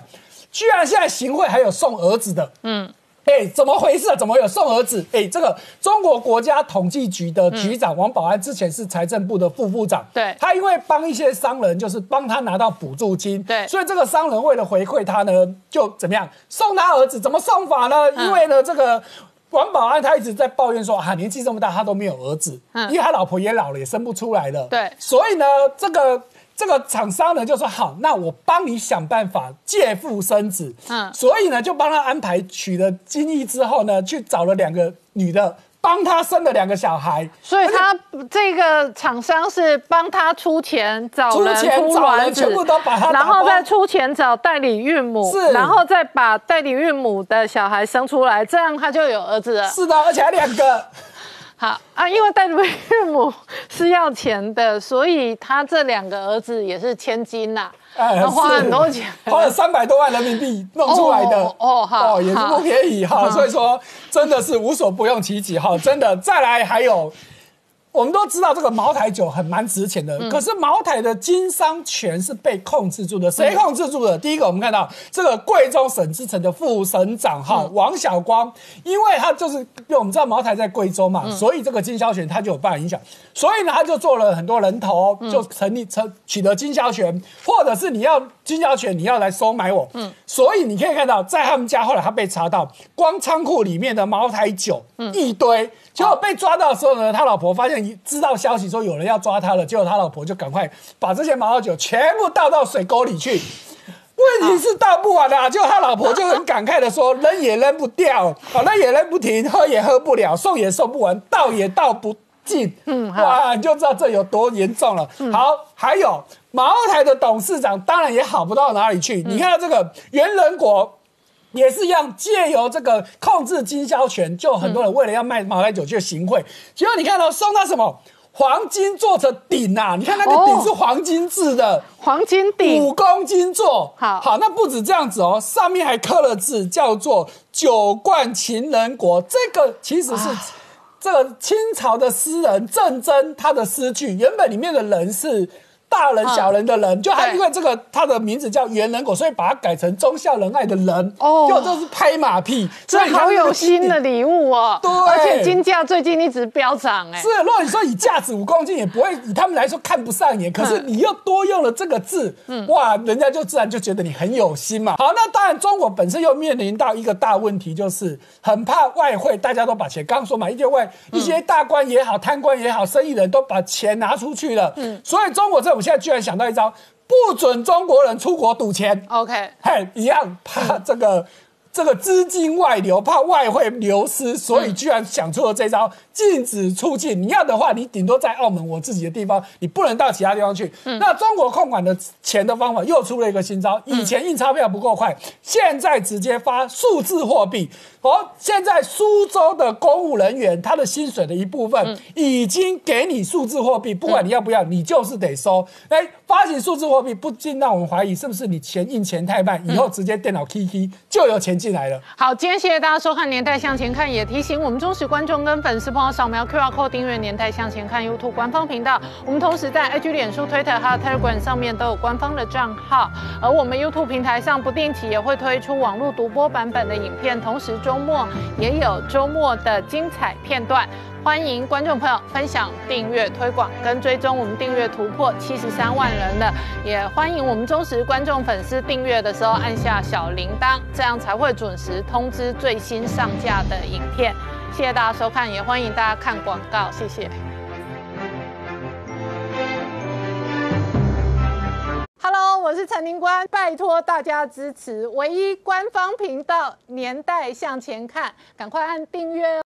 居然现在行贿还有送儿子的，嗯，哎，怎么回事啊？怎么有送儿子？哎，这个中国国家统计局的局长王保安之前是财政部的副部长，对他因为帮一些商人，就是帮他拿到补助金，对所以这个商人为了回馈他呢，就怎么样送他儿子？怎么送法呢？因为呢，这个。王保安他一直在抱怨说啊，年纪这么大他都没有儿子，嗯因为他老婆也老了，也生不出来了。对所以呢，这个这个厂商呢就说好，那我帮你想办法借腹生子。嗯所以呢就帮他安排取了金毅之后呢，去找了两个女的，帮他生了两个小孩。所以他这个厂商是帮他出钱找人出钱找人卵子，全部都把他然后再出钱找代理孕母，是然后再把代理孕母的小孩生出来，这样他就有儿子了。是的，而且还两个。好啊，因为戴维岳母是要钱的，所以他这两个儿子也是千金呐、哎花很多钱。花了三百多万人民币弄出来的哦哦好也是不便宜哈，所以说真的是无所不用其极哈，真的再来还有。我们都知道这个茅台酒很蛮值钱的，可是茅台的经商权是被控制住的，谁控制住的？第一个，我们看到这个贵州省之城的副省长哈王晓光，因为他就是因为我们知道茅台在贵州嘛，所以这个经销权他就有办法影响，所以呢他就做了很多人头，就成立成取得经销权，或者是你要经销权，你要来收买我，嗯，所以你可以看到，在他们家后来他被查到，光仓库里面的茅台酒一堆。结果被抓到的时候呢，他老婆发现知道消息说有人要抓他了，结果他老婆就赶快把这些茅台酒全部倒到水沟里去。问题是倒不完啊，结果他老婆就很感慨的说：“扔也扔不掉，啊，扔也扔不停，喝也喝不了，送也送不完，倒也倒不尽。”嗯，哇，你就知道这有多严重了。好，还有茅台的董事长当然也好不到哪里去。你看到这个袁仁国。也是一样，借由这个控制经销权，就很多人为了要卖茅台酒去行贿。结果你看到、送他什么黄金做成鼎啊？你看那个鼎是黄金制的，黄金鼎五公斤做。好好，那不止这样子哦，上面还刻了字，叫做“酒冠情人国”。这个其实是。这个清朝的诗人郑曾他的诗句，原本里面的人是大人小人的人，就他因为这个他的名字叫猿人果，所以把它改成忠孝仁爱的人。哦就这是拍马屁，这好有心的礼物哦，对而且金价最近一直飙涨哎是，，如果你说以价值五公斤，也不会以他们来说看不上眼。可是你又多用了这个字，哇，人家就自然就觉得你很有心嘛。好，那当然中国本身又面临到一个大问题，就是很怕外汇，大家都把钱，刚刚说嘛，一些外一些大官也好，贪官也好，生意人都把钱拿出去了。嗯，所以中国政府现在居然想到一招，不准中国人出国赌钱。OK，嘿，一样怕这个、这个资金外流，怕外汇流失，所以居然想出了这招，禁止出境。你要的话，你顶多在澳门我自己的地方，你不能到其他地方去。那中国控管的钱的方法又出了一个新招，以前印钞票不够快，现在直接发数字货币。哦，现在苏州的公务人员他的薪水的一部分已经给你数字货币，不管你要不要，你就是得收。哎，发行数字货币不禁让我们怀疑，是不是你钱印钱太慢，以后直接电脑 key key 就有钱进。进来了。好，今天谢谢大家收看《年代向前看》，也提醒我们忠实观众跟粉丝朋友扫描 QR Code 订阅《年代向前看》YouTube 官方频道。我们同时在 IG、脸书、Twitter 还有 Telegram 上面都有官方的账号，而我们 YouTube 平台上不定期也会推出网络独播版本的影片，同时周末也有周末的精彩片段。欢迎观众朋友分享、订阅、推广跟追踪，我们订阅突破七十三万人了，也欢迎我们忠实观众粉丝订阅的时候按下小铃铛，这样才会准时通知最新上架的影片。谢谢大家收看，也欢迎大家看广告，谢谢。Hello，我是陈宁官，拜托大家支持唯一官方频道《年代向前看》，赶快按订阅哦。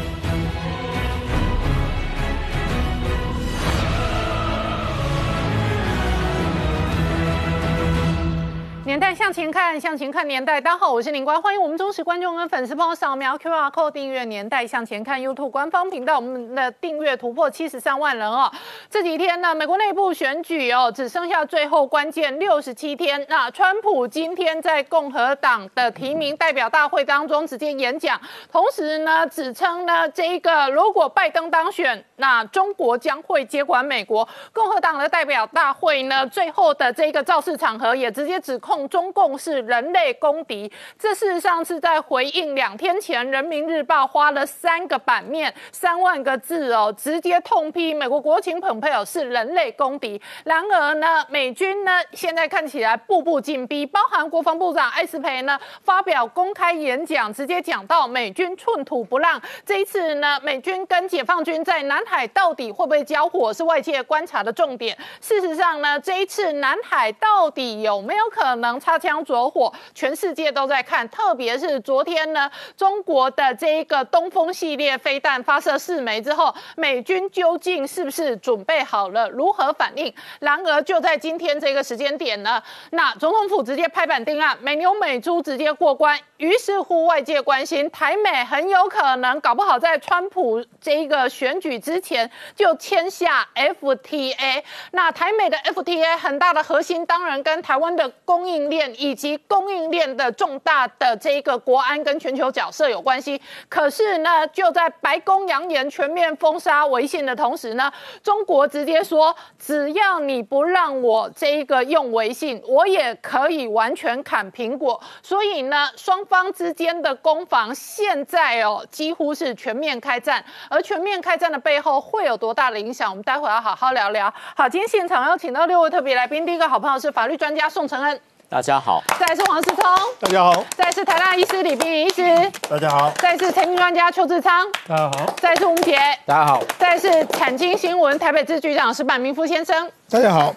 年代向前看，向前看年代。大家好，我是林官，欢迎我们忠实观众跟粉丝朋友扫描 QR Code 订阅《年代向前看》YouTube 官方频道。我们的订阅突破七十三万人哦。这几天呢，美国内部选举哦，只剩下最后关键六十七天。那川普今天在共和党的提名代表大会当中直接演讲，同时呢，指称呢，这一个如果拜登当选，那中国将会接管美国。共和党的代表大会呢，最后的这一个造势场合也直接指控。中共是人类公敌，这事实上是在回应两天前《人民日报》花了三个版面、三万个字哦，直接痛批美国国情蓬佩奥是人类公敌。然而呢，美军呢现在看起来步步紧逼，包含国防部长艾斯培呢发表公开演讲，直接讲到美军寸土不让。这一次呢，美军跟解放军在南海到底会不会交火，是外界观察的重点。事实上呢，这一次南海到底有没有可能？能擦枪走火，全世界都在看。特别是昨天呢，中国的这一个东风系列飞弹发射四枚之后，美军究竟是不是准备好了，如何反应？然而就在今天这个时间点呢，那总统府直接拍板定案，美牛美猪直接过关。于是乎，外界关心台美很有可能搞不好在川普这一个选举之前就签下 FTA。那台美的 FTA 很大的核心，当然跟台湾的供应链以及供应链的重大的这一个国安跟全球角色有关系。可是呢，就在白宫扬言全面封杀微信的同时呢，中国直接说，只要你不让我这一个用微信，我也可以完全砍苹果。所以呢，双。方之间的攻防现在哦几乎是全面开战，而全面开战的背后会有多大的影响？我们待会要好好聊聊。好，今天现场要请到六位特别来宾，第一个好朋友是法律专家宋承恩，大家好；再是黄世聪，大家好；再是台大医师李冰医师，大家好；再是财经专家邱志昌，大家好；再是吴杰，大家好；再是产经新闻台北支局长石板明夫先生，大家好。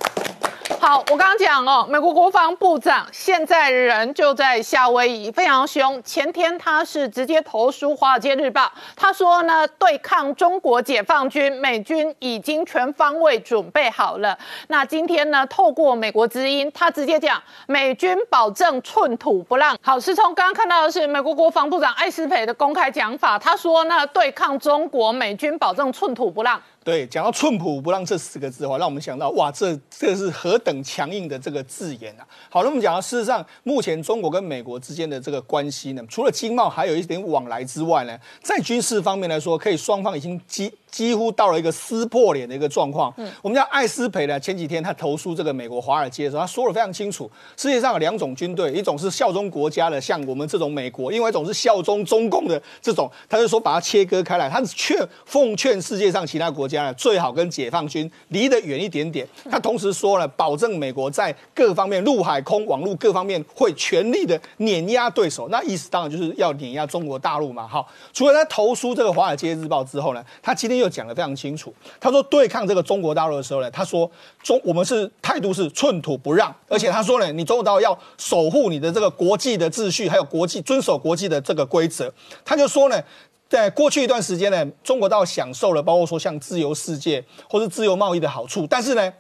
好，我刚刚讲哦，美国国防部长现在人就在夏威夷，非常凶。前天他是直接投书《华尔街日报》，他说呢，对抗中国解放军，美军已经全方位准备好了。那今天呢，透过美国之音，他直接讲，美军保证寸土不让。好，是从刚刚看到的是美国国防部长艾斯培的公开讲法，他说呢，对抗中国，美军保证寸土不让。对，讲到“寸土不让”这四个字的话，让我们想到哇，这这是何等强硬的这个字眼啊！好，那我们讲到事实上，目前中国跟美国之间的这个关系呢，除了经贸还有一点往来之外呢，在军事方面来说，可以双方已经积。几乎到了一个撕破脸的一个状况。嗯，我们叫艾斯培呢，前几天他投诉这个美国华尔街的时候，他说的非常清楚：世界上有两种军队，一种是效忠国家的，像我们这种美国；另外一种是效忠中共的这种。他就说把它切割开来，他是劝奉劝世界上其他国家呢，最好跟解放军离得远一点点。他同时说了，保证美国在各方面陆海空网络各方面会全力的碾压对手。那意思当然就是要碾压中国大陆嘛。好，除了他投书这个华尔街日报之后呢，他今天又。就讲的非常清楚，他说对抗这个中国大陆的时候呢，他说中我们是态度是寸土不让，而且他说呢，你中国大陆要守护你的这个国际的秩序，还有国际遵守国际的这个规则。他就说呢，在过去一段时间呢，中国大陆享受了包括说像自由世界或是自由贸易的好处，但是呢，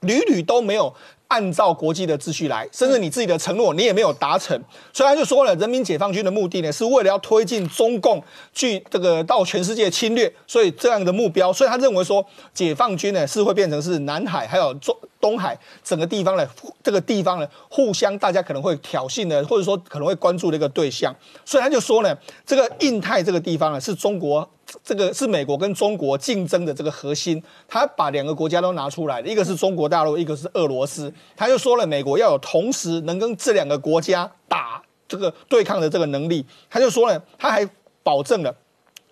屡屡都没有按照国际的秩序来，甚至你自己的承诺你也没有达成，所以他就说了，人民解放军的目的呢，是为了要推进中共去这个到全世界侵略，所以这样的目标，所以他认为说，解放军呢是会变成是南海还有中东海整个地方呢，这个地方呢互相大家可能会挑衅的，或者说可能会关注的一个对象，所以他就说呢，这个印太这个地方呢是中国。这个是美国跟中国竞争的这个核心，他把两个国家都拿出来了，一个是中国大陆，一个是俄罗斯。他就说了，美国要有同时能跟这两个国家打这个对抗的这个能力。他就说了，他还保证了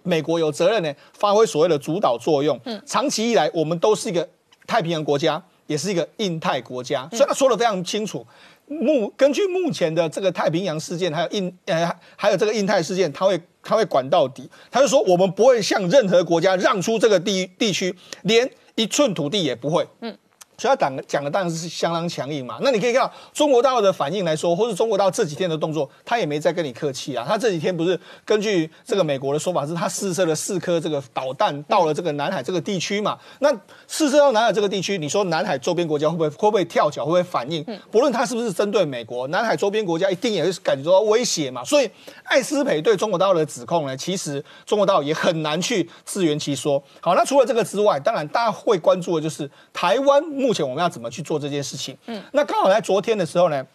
美国有责任呢，发挥所谓的主导作用。嗯，长期以来，我们都是一个太平洋国家，也是一个印太国家，所以他说的非常清楚。目根据目前的这个太平洋事件，还有印呃还有这个印太事件，他会。他会管到底，他就说我们不会向任何国家让出这个地地区，连一寸土地也不会。嗯。所以他讲讲的当然是相当强硬嘛。那你可以看到中国大陆的反应来说，或是中国大陆这几天的动作，他也没再跟你客气啊。他这几天不是根据这个美国的说法，是他试射了四颗这个导弹到了这个南海这个地区嘛？那试射到南海这个地区，你说南海周边国家会不会会不会跳脚，会不会反应？不论他是不是针对美国，南海周边国家一定也是感觉到威胁嘛。所以艾斯培对中国大陆的指控呢，其实中国大陆也很难去自圆其说。好，那除了这个之外，当然大家会关注的就是台湾。目前我们要怎么去做这件事情？嗯，那刚好在昨天的时候呢，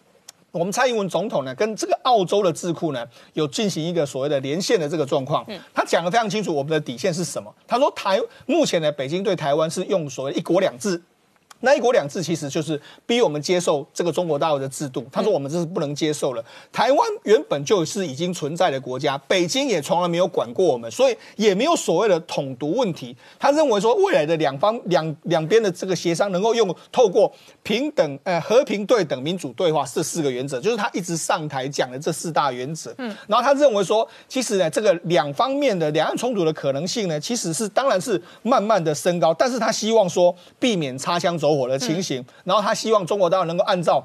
我们蔡英文总统呢跟这个澳洲的智库呢有进行一个所谓的连线的这个状况。嗯，他讲的非常清楚，我们的底线是什么？他说台目前呢，北京对台湾是用所谓一国两制。那一国两制其实就是逼我们接受这个中国大陆的制度。他说我们这是不能接受了。台湾原本就是已经存在的国家，北京也从来没有管过我们，所以也没有所谓的统独问题。他认为说未来的两方两两边的这个协商能够用透过平等、呃和平、对等、民主对话这四个原则，就是他一直上台讲的这四大原则。嗯，然后他认为说，其实呢这个两方面的两岸冲突的可能性呢，其实是当然是慢慢的升高，但是他希望说避免擦枪走。火的情形，然后他希望中国大陆能够按照。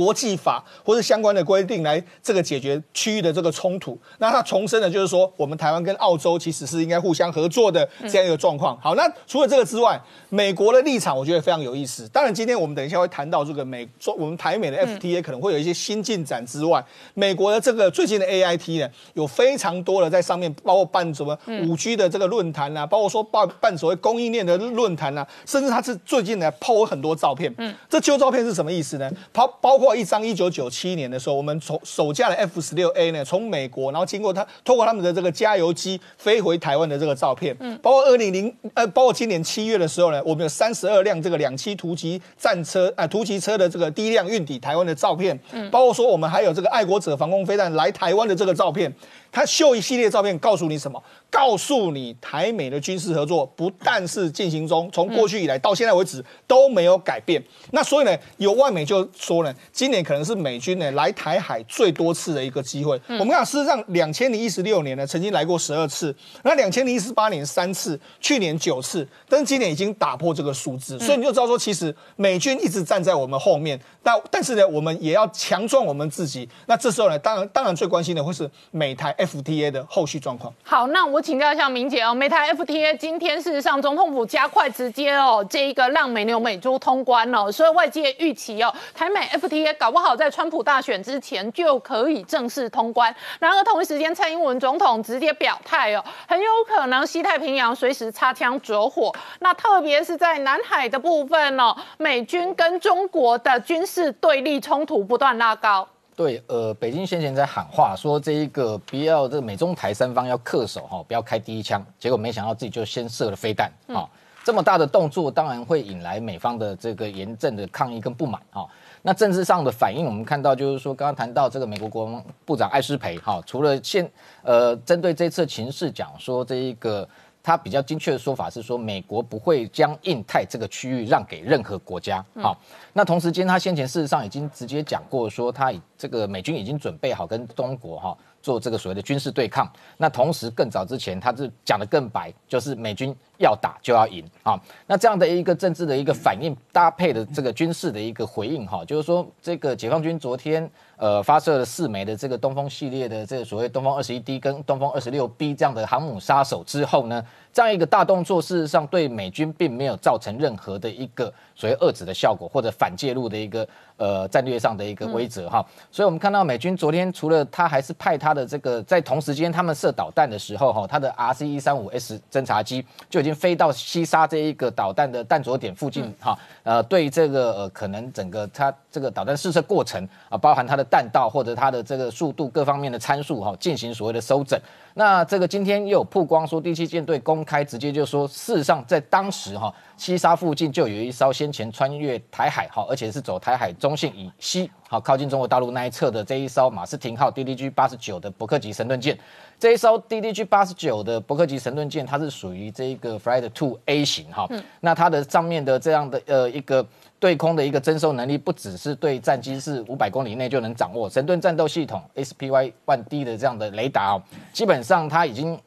国际法或者相关的规定来这个解决区域的这个冲突，那他重申的就是说，我们台湾跟澳洲其实是应该互相合作的这样一个状况。好，那除了这个之外，美国的立场我觉得非常有意思。当然，今天我们等一下会谈到这个美中我们台美的 FTA 可能会有一些新进展之外，美国的这个最近的 AIT 呢，有非常多的在上面，包括办什么五 G 的这个论坛啊，包括说办办所谓供应链的论坛啊，甚至他是最近呢抛很多照片。嗯，这旧照片是什么意思呢？抛包括一张一九九七年的时候，我们从首架的 F 十六 A 呢，从美国，然后经过他透过他们的这个加油机飞回台湾的这个照片，嗯，包括二零零呃，包括今年七月的时候呢，我们有三十二辆这个两栖突击战车啊，突击车的这个第一辆运抵台湾的照片，嗯，包括说我们还有这个爱国者防空飞弹来台湾的这个照片。他秀一系列照片，告诉你什么？告诉你台美的军事合作不但是进行中，从过去以来到现在为止都没有改变。那所以呢，有外媒就说呢，今年可能是美军呢来台海最多次的一个机会。我们看，事实上，两千零一十六年呢曾经来过十二次，那两千零一十八年三次，去年九次，但是今年已经打破这个数字。所以你就知道说，其实美军一直站在我们后面。但但是呢，我们也要强壮我们自己。那这时候呢，当然当然最关心的会是美台。FTA 的后续状况。好，那我请教一下明姐哦，美台 FTA 今天事实上总统府加快直接哦，这一个让美牛美猪通关了，所以外界预期哦，台美 FTA 搞不好在川普大选之前就可以正式通关。然而同一时间，蔡英文总统直接表态哦，很有可能西太平洋随时擦枪走火。那特别是在南海的部分哦，美军跟中国的军事对立冲突不断拉高。对，呃，北京先前在喊话说，这一个不要这美中台三方要恪守哈，不要开第一枪。结果没想到自己就先射了飞弹啊！这么大的动作，当然会引来美方的这个严正的抗议跟不满啊。那政治上的反应，我们看到就是说，刚刚谈到这个美国国防部长艾斯培哈，除了现呃针对这次情势讲说这一个。他比较精确的说法是说，美国不会将印太这个区域让给任何国家。好，那同时间他先前事实上已经直接讲过，说他这个美军已经准备好跟中国哈做这个所谓的军事对抗。那同时更早之前，他是讲的更白，就是美军要打就要赢啊。那这样的一个政治的一个反应搭配的这个军事的一个回应哈，就是说这个解放军昨天呃发射了四枚的这个东风系列的这个所谓东风二十一 D 跟东风二十六 B 这样的航母杀手之后呢，这样一个大动作事实上对美军并没有造成任何的一个所谓遏制的效果或者反介入的一个呃战略上的一个规则哈。所以我们看到美军昨天除了他还是派他的这个在同时间他们射导弹的时候哈，他的 RC 一三五 S 侦察机就已经飞到西沙这一个导弹的弹着点附近哈，呃，对这个呃可能整个它这个导弹试射过程啊，包含它的弹道或者它的这个速度各方面的参数哈，进行所谓的收整。那这个今天又有曝光说，第七舰队公开直接就说，事实上在当时哈，西沙附近就有一艘先前穿越台海哈，而且是走台海中线以西好靠近中国大陆那一侧的这一艘马斯廷号 DDG 八十九的伯克级神盾舰。这一艘 DDG 八十九的伯克级神盾舰，它是属于这个 Flight Two A 型哈，那它的上面的这样的呃一个。对空的一个征收能力，不只是对战机是五百公里内就能掌握。神盾战斗系统 SPY One D 的这样的雷达哦，基本上它已经，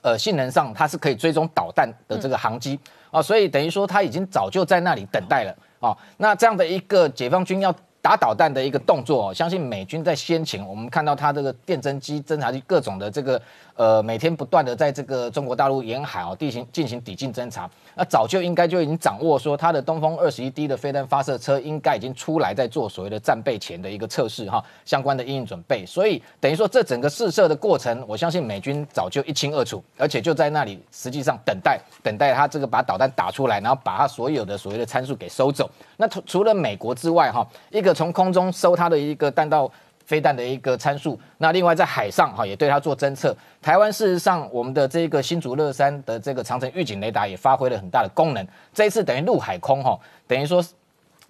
呃，性能上它是可以追踪导弹的这个航机啊，所以等于说它已经早就在那里等待了啊。那这样的一个解放军要打导弹的一个动作，哦相信美军在先前我们看到它这个电侦机、侦察机各种的这个。呃，每天不断的在这个中国大陆沿海哦地形进行抵近侦察，那早就应该就已经掌握说，它的东风二十一 D 的飞弹发射车应该已经出来在做所谓的战备前的一个测试哈，相关的应应准备。所以等于说这整个试射的过程，我相信美军早就一清二楚，而且就在那里实际上等待 等待他这个把导弹打出来，然后把他所有的所谓的参数给收走。那除除了美国之外哈，一个从空中收他的一个弹道。飞弹的一个参数，那另外在海上哈也对它做侦测。台湾事实上，我们的这个新竹乐山的这个长城预警雷达也发挥了很大的功能。这一次等于陆海空哈，等于说。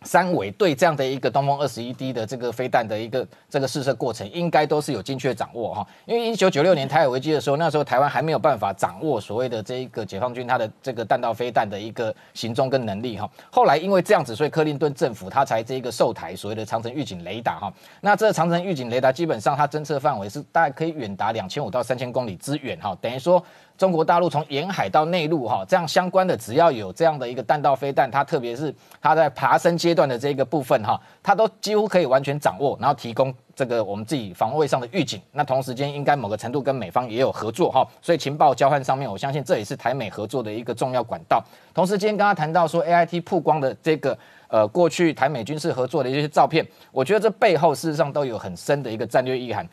三维对这样的一个东风二十一 D 的这个飞弹的一个这个试射过程，应该都是有精确掌握哈。因为一九九六年台海危机的时候，那时候台湾还没有办法掌握所谓的这一个解放军它的这个弹道飞弹的一个行踪跟能力哈。后来因为这样子，所以克林顿政府他才这一个售台所谓的长城预警雷达哈。那这长城预警雷达基本上它侦测范围是大概可以远达两千五到三千公里之远哈，等于说。中国大陆从沿海到内陆，哈，这样相关的只要有这样的一个弹道飞弹，它特别是它在爬升阶段的这个部分，哈，它都几乎可以完全掌握，然后提供这个我们自己防卫上的预警。那同时间应该某个程度跟美方也有合作，哈，所以情报交换上面，我相信这也是台美合作的一个重要管道。同时间刚刚谈到说 A I T 曝光的这个呃过去台美军事合作的一些照片，我觉得这背后事实上都有很深的一个战略意涵，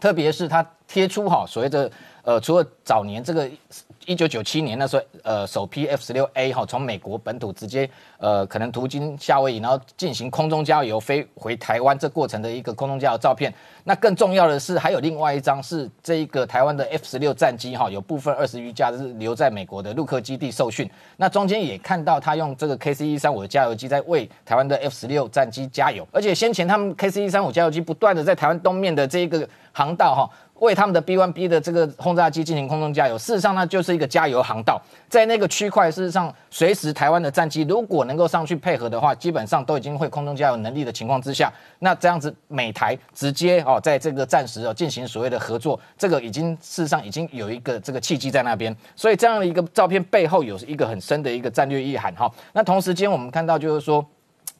特别是它贴出哈所谓的。呃，除了早年这个一九九七年那时候，呃，首批 F 十六 A 哈从美国本土直接呃可能途经夏威夷，然后进行空中加油飞回台湾这过程的一个空中加油照片。那更重要的是，还有另外一张是这一个台湾的 F 十六战机哈，有部分二十余架是留在美国的陆克基地受训。那中间也看到他用这个 KC 一三五的加油机在为台湾的 F 十六战机加油，而且先前他们 KC 一三五加油机不断的在台湾东面的这一个航道哈。为他们的 B one B 的这个轰炸机进行空中加油，事实上它就是一个加油航道，在那个区块，事实上随时台湾的战机如果能够上去配合的话，基本上都已经会空中加油能力的情况之下，那这样子美台直接哦，在这个暂时哦进行所谓的合作，这个已经事实上已经有一个这个契机在那边，所以这样的一个照片背后有一个很深的一个战略意涵哈。那同时间我们看到就是说，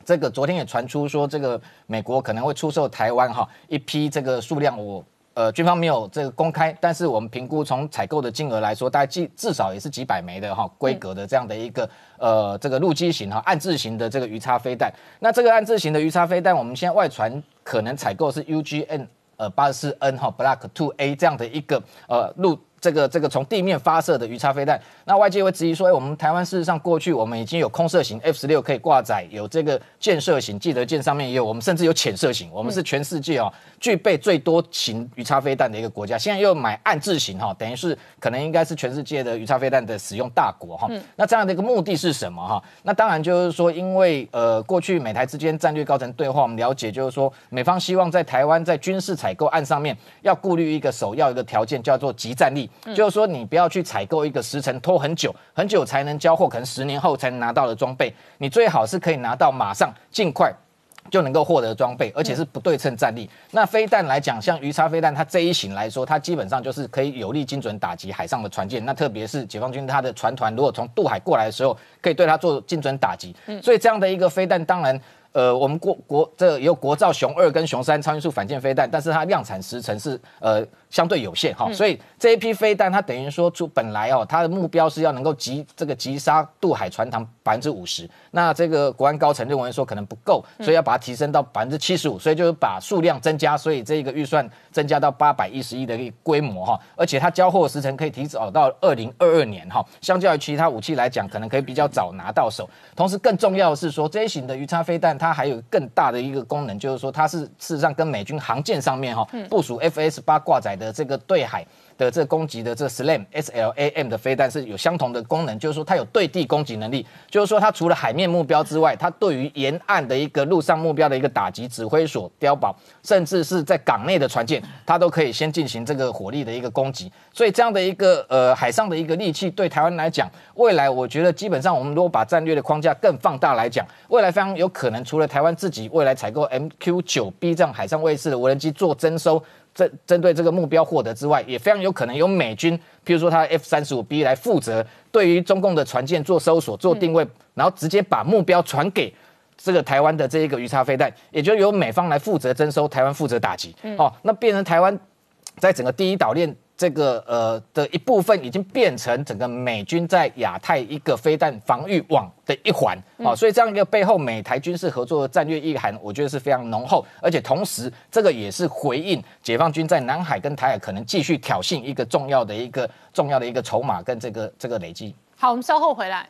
这个昨天也传出说，这个美国可能会出售台湾哈一批这个数量我。呃，军方没有这个公开，但是我们评估从采购的金额来说，大概至至少也是几百枚的哈规格的这样的一个呃这个陆基型哈暗字型的这个鱼叉飞弹。那这个暗字型的鱼叉飞弹，我们现在外传可能采购是 UGN 呃八十四 N 哈 Block Two A 这样的一个呃陆。这个这个从地面发射的鱼叉飞弹，那外界会质疑说，哎，我们台湾事实上过去我们已经有空射型 F 十六可以挂载，有这个舰射型，记得舰上面也有，我们甚至有潜射型，我们是全世界哦具备最多型鱼叉飞弹的一个国家。现在又买暗制型哈，等于是可能应该是全世界的鱼叉飞弹的使用大国哈。那这样的一个目的是什么哈？那当然就是说，因为呃过去美台之间战略高层对话，我们了解就是说，美方希望在台湾在军事采购案上面要顾虑一个首要一个条件，叫做集战力，就是说你。不要去采购一个时程拖很久、很久才能交货，可能十年后才能拿到的装备。你最好是可以拿到，马上尽快就能够获得装备，而且是不对称战力。那飞弹来讲，像鱼叉飞弹，它这一型来说，它基本上就是可以有力精准打击海上的船舰。那特别是解放军它的船团，如果从渡海过来的时候，可以对它做精准打击。所以这样的一个飞弹，当然。呃，我们国国这有国造熊二跟熊三超音速反舰飞弹，但是它量产时程是呃相对有限哈，所以这一批飞弹它等于说出本来哦，它的目标是要能够击这个击杀渡海船膛百分之五十，那这个国安高层认为说可能不够，所以要把它提升到百分之七十五，所以就是把数量增加，所以这个预算增加到八百一十亿的一个规模哈，而且它交货时程可以提早到二零二二年哈，相较于其他武器来讲，可能可以比较早拿到手，同时更重要的是说这一型的鱼叉飞弹。它还有更大的一个功能，就是说它是事实上跟美军航舰上面哈部署 F S 八挂载的的这个对海的这攻击的这 SLAM S L A M 的飞弹是有相同的功能，就是说它有对地攻击能力，就是说它除了海面目标之外，它对于沿岸的一个陆上目标的一个打击，指挥所、碉堡，甚至是在港内的船舰，它都可以先进行这个火力的一个攻击。所以这样的一个呃海上的一个利器，对台湾来讲，未来我觉得基本上我们如果把战略的框架更放大来讲，未来非常有可能除了台湾自己未来采购 MQ 九 B 这样海上卫士的无人机做征收，针针对这个目标获得之外，也非常有可能由美军，譬如说它 F 三十五 B 来负责对于中共的船舰做搜索、做定位，然后直接把目标传给这个台湾的这一个鱼叉飞弹，也就由美方来负责征收，台湾负责打击。哦，那变成台湾在整个第一岛链。这个呃的一部分已经变成整个美军在亚太一个飞弹防御网的一环啊，所以这样一个背后美台军事合作的战略意涵，我觉得是非常浓厚，而且同时这个也是回应解放军在南海跟台海可能继续挑衅一个重要的一个重要的一个筹码跟这个这个累积。好，我们稍后回来。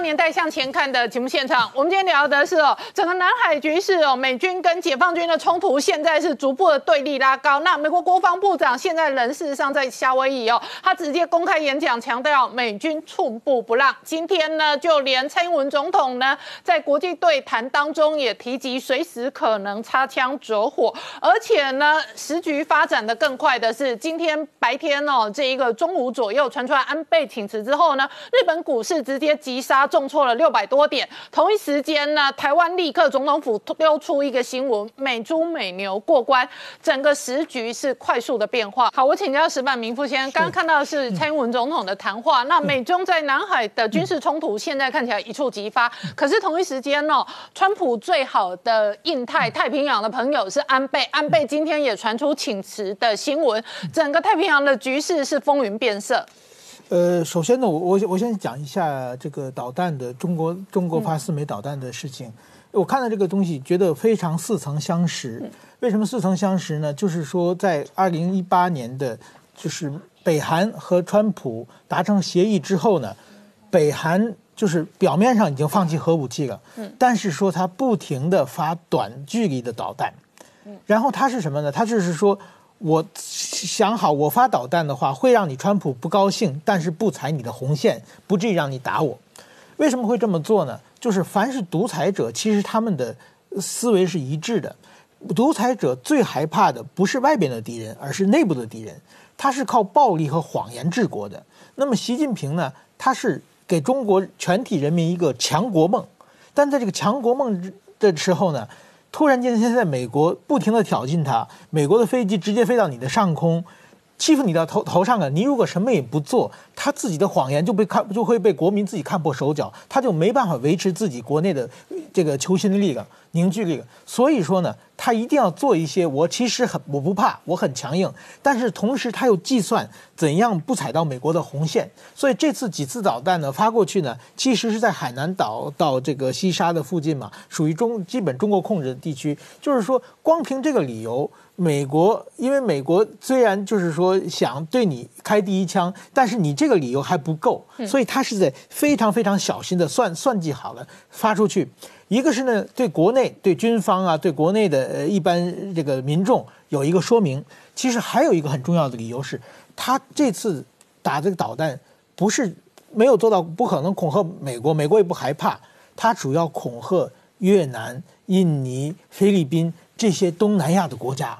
年代向前看的节目现场，我们今天聊的是哦，整个南海局势哦，美军跟解放军的冲突现在是逐步的对立拉高。那美国国防部长现在人事实上在夏威夷哦，他直接公开演讲，强调美军寸步不让。今天呢，就连蔡英文总统呢，在国际对谈当中也提及随时可能擦枪走火，而且呢，时局发展的更快的是，今天白天哦，这一个中午左右传出来安倍请辞之后呢，日本股市直接急杀。重挫了六百多点。同一时间呢，台湾立刻总统府丢出一个新闻：美猪美牛过关，整个时局是快速的变化。好，我请教石板明夫先生，刚刚看到的是蔡英文总统的谈话。那美中在南海的军事冲突现在看起来一触即发，可是同一时间呢，川普最好的印太太平洋的朋友是安倍，安倍今天也传出请辞的新闻，整个太平洋的局势是风云变色。呃，首先呢，我我我先讲一下这个导弹的中国中国发四枚导弹的事情。我看到这个东西，觉得非常似曾相识。为什么似曾相识呢？就是说，在二零一八年的，就是北韩和川普达成协议之后呢，北韩就是表面上已经放弃核武器了，嗯，但是说他不停的发短距离的导弹，嗯，然后他是什么呢？他就是说。我想好，我发导弹的话会让你川普不高兴，但是不踩你的红线，不至于让你打我。为什么会这么做呢？就是凡是独裁者，其实他们的思维是一致的。独裁者最害怕的不是外边的敌人，而是内部的敌人。他是靠暴力和谎言治国的。那么习近平呢？他是给中国全体人民一个强国梦，但在这个强国梦的时候呢？突然间，现在美国不停的挑衅他，美国的飞机直接飞到你的上空，欺负你到头头上了。你如果什么也不做，他自己的谎言就被看就会被国民自己看破手脚，他就没办法维持自己国内的这个求心力了。凝聚力，所以说呢，他一定要做一些。我其实很我不怕，我很强硬，但是同时他又计算怎样不踩到美国的红线。所以这次几次导弹呢发过去呢，其实是在海南岛到这个西沙的附近嘛，属于中基本中国控制的地区。就是说，光凭这个理由，美国因为美国虽然就是说想对你开第一枪，但是你这个理由还不够，所以他是在非常非常小心的算算计好了发出去。一个是呢，对国内、对军方啊，对国内的呃一般这个民众有一个说明。其实还有一个很重要的理由是，他这次打这个导弹不是没有做到，不可能恐吓美国，美国也不害怕。他主要恐吓越南、印尼、菲律宾这些东南亚的国家。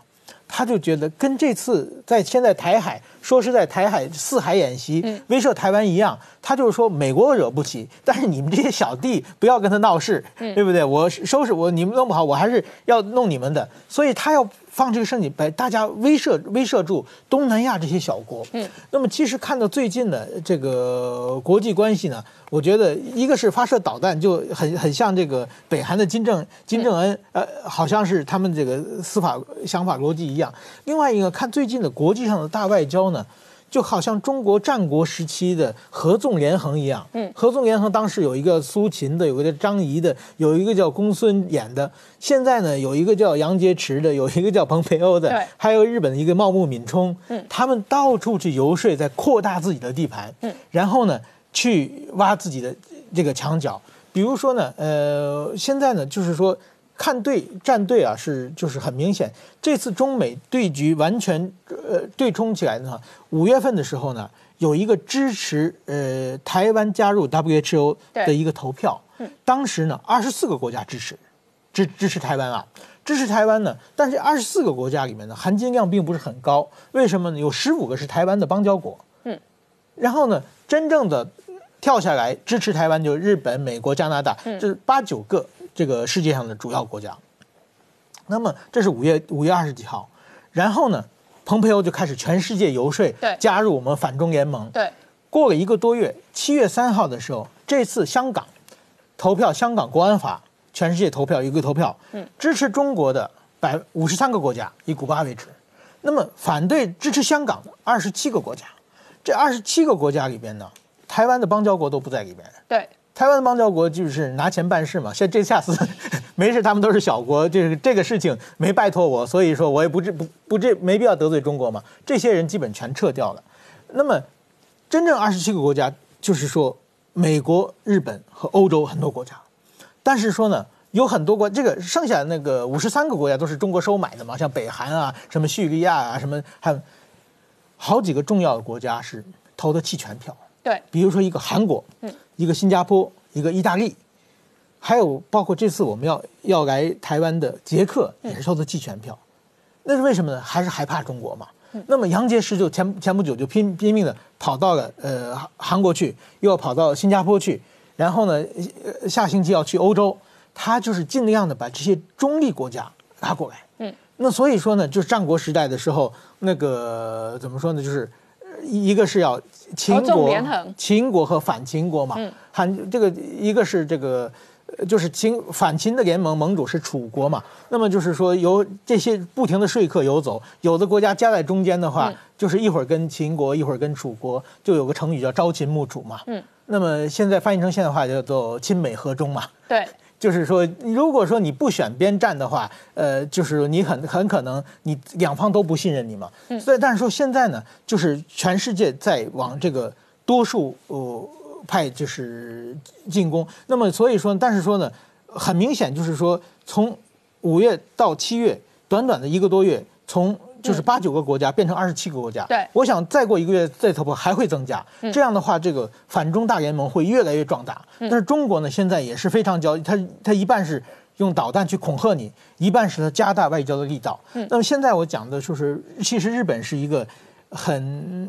他就觉得跟这次在现在台海说是在台海四海演习威慑台湾一样，他就是说美国惹不起，但是你们这些小弟不要跟他闹事，对不对？我收拾我你们弄不好，我还是要弄你们的，所以他要。放这个事情，把大家威慑威慑住东南亚这些小国。嗯，那么其实看到最近的这个国际关系呢，我觉得一个是发射导弹就很很像这个北韩的金正金正恩，呃，好像是他们这个司法想法逻辑一样。另外一个看最近的国际上的大外交呢。就好像中国战国时期的合纵连横一样，嗯，合纵连横当时有一个苏秦的，有个叫张仪的，有一个叫公孙衍的，现在呢有一个叫杨洁篪的，有一个叫彭培欧的，还有日本的一个茂木敏充，嗯，他们到处去游说，在扩大自己的地盘，嗯，然后呢去挖自己的这个墙角，比如说呢，呃，现在呢就是说。看对站队啊，是就是很明显。这次中美对局完全呃对冲起来呢，五月份的时候呢，有一个支持呃台湾加入 WHO 的一个投票。当时呢，二十四个国家支持支支持台湾啊，支持台湾呢。但是二十四个国家里面呢，含金量并不是很高。为什么呢？有十五个是台湾的邦交国。嗯。然后呢，真正的跳下来支持台湾就日本、美国、加拿大，这是八九个。这个世界上的主要国家，那么这是五月五月二十几号，然后呢，蓬佩奥就开始全世界游说，对，加入我们反中联盟。对，过了一个多月，七月三号的时候，这次香港投票，香港国安法，全世界投票一个投票，嗯，支持中国的百五十三个国家，以古巴为止，那么反对支持香港的二十七个国家，这二十七个国家里边呢，台湾的邦交国都不在里边。对。台湾的邦交国就是拿钱办事嘛，像这下次 没事，他们都是小国，就是这个事情没拜托我，所以说我也不这不不这没必要得罪中国嘛。这些人基本全撤掉了。那么，真正二十七个国家，就是说美国、日本和欧洲很多国家，但是说呢，有很多国，这个剩下的那个五十三个国家都是中国收买的嘛，像北韩啊、什么叙利亚啊、什么，还有好几个重要的国家是投的弃权票。对，比如说一个韩国，嗯。一个新加坡，一个意大利，还有包括这次我们要要来台湾的捷克也是投的弃权票，那是为什么呢？还是害怕中国嘛？那么杨洁篪就前前不久就拼拼命的跑到了呃韩国去，又要跑到新加坡去，然后呢下星期要去欧洲，他就是尽量的把这些中立国家拉过来。嗯，那所以说呢，就是战国时代的时候，那个怎么说呢？就是一个是要。秦国、秦国和反秦国嘛，韩这个一个是这个，就是秦反秦的联盟盟主是楚国嘛，那么就是说由这些不停的说客游走，有的国家夹在中间的话，就是一会儿跟秦国，一会儿跟楚国，就有个成语叫朝秦暮楚嘛。嗯，那么现在翻译成现代话叫做亲美和中嘛。对。就是说，如果说你不选边站的话，呃，就是你很很可能你两方都不信任你嘛。所以，但是说现在呢，就是全世界在往这个多数呃派就是进攻。那么，所以说，但是说呢，很明显就是说，从五月到七月，短短的一个多月，从。就是八九个国家变成二十七个国家，对，我想再过一个月再突破还会增加，这样的话，这个反中大联盟会越来越壮大。但是中国呢，现在也是非常焦急，他他一半是用导弹去恐吓你，一半是他加大外交的力道。那么现在我讲的就是，其实日本是一个很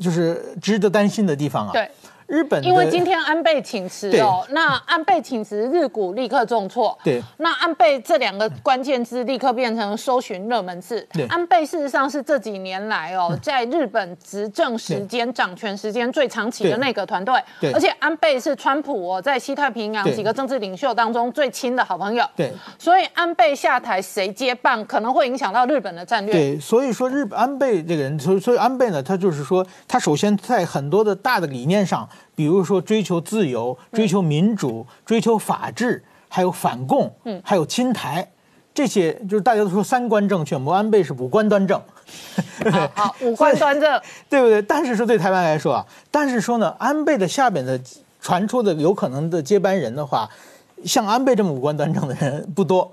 就是值得担心的地方啊。对。日本因为今天安倍请辞哦，那安倍请辞，日股立刻重挫。对，那安倍这两个关键字立刻变成搜寻热门字。对，安倍事实上是这几年来哦，在日本执政时间、掌权时间最长期的内阁团队。对，而且安倍是川普哦，在西太平洋几个政治领袖当中最亲的好朋友。对，所以安倍下台谁接棒，可能会影响到日本的战略。对，所以说日本安倍这个人，所以所以安倍呢，他就是说，他首先在很多的大的理念上。比如说追求自由、追求民主、追求法治，还有反共，嗯，还有亲台，这些就是大家都说三观正确，安倍是五官端正，好，五官端正，对不对？但是说对台湾来说啊，但是说呢，安倍的下边的传出的有可能的接班人的话，像安倍这么五官端正的人不多。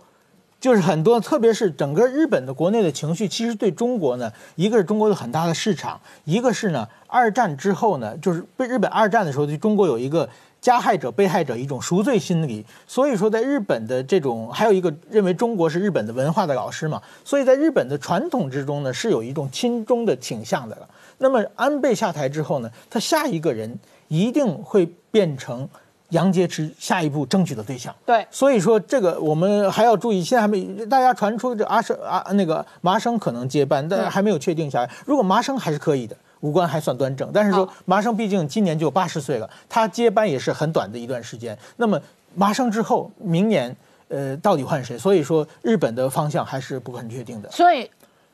就是很多，特别是整个日本的国内的情绪，其实对中国呢，一个是中国有很大的市场，一个是呢，二战之后呢，就是被日本二战的时候对中国有一个加害者、被害者一种赎罪心理。所以说，在日本的这种，还有一个认为中国是日本的文化的老师嘛，所以在日本的传统之中呢，是有一种亲中的倾向的。那么安倍下台之后呢，他下一个人一定会变成。杨洁篪下一步争取的对象，对，所以说这个我们还要注意，现在还没大家传出这阿生啊那个麻生可能接班，但是还没有确定下来。如果麻生还是可以的，五官还算端正，但是说麻生毕竟今年就八十岁了，他接班也是很短的一段时间。那么麻生之后，明年呃到底换谁？所以说日本的方向还是不很确定的。所以。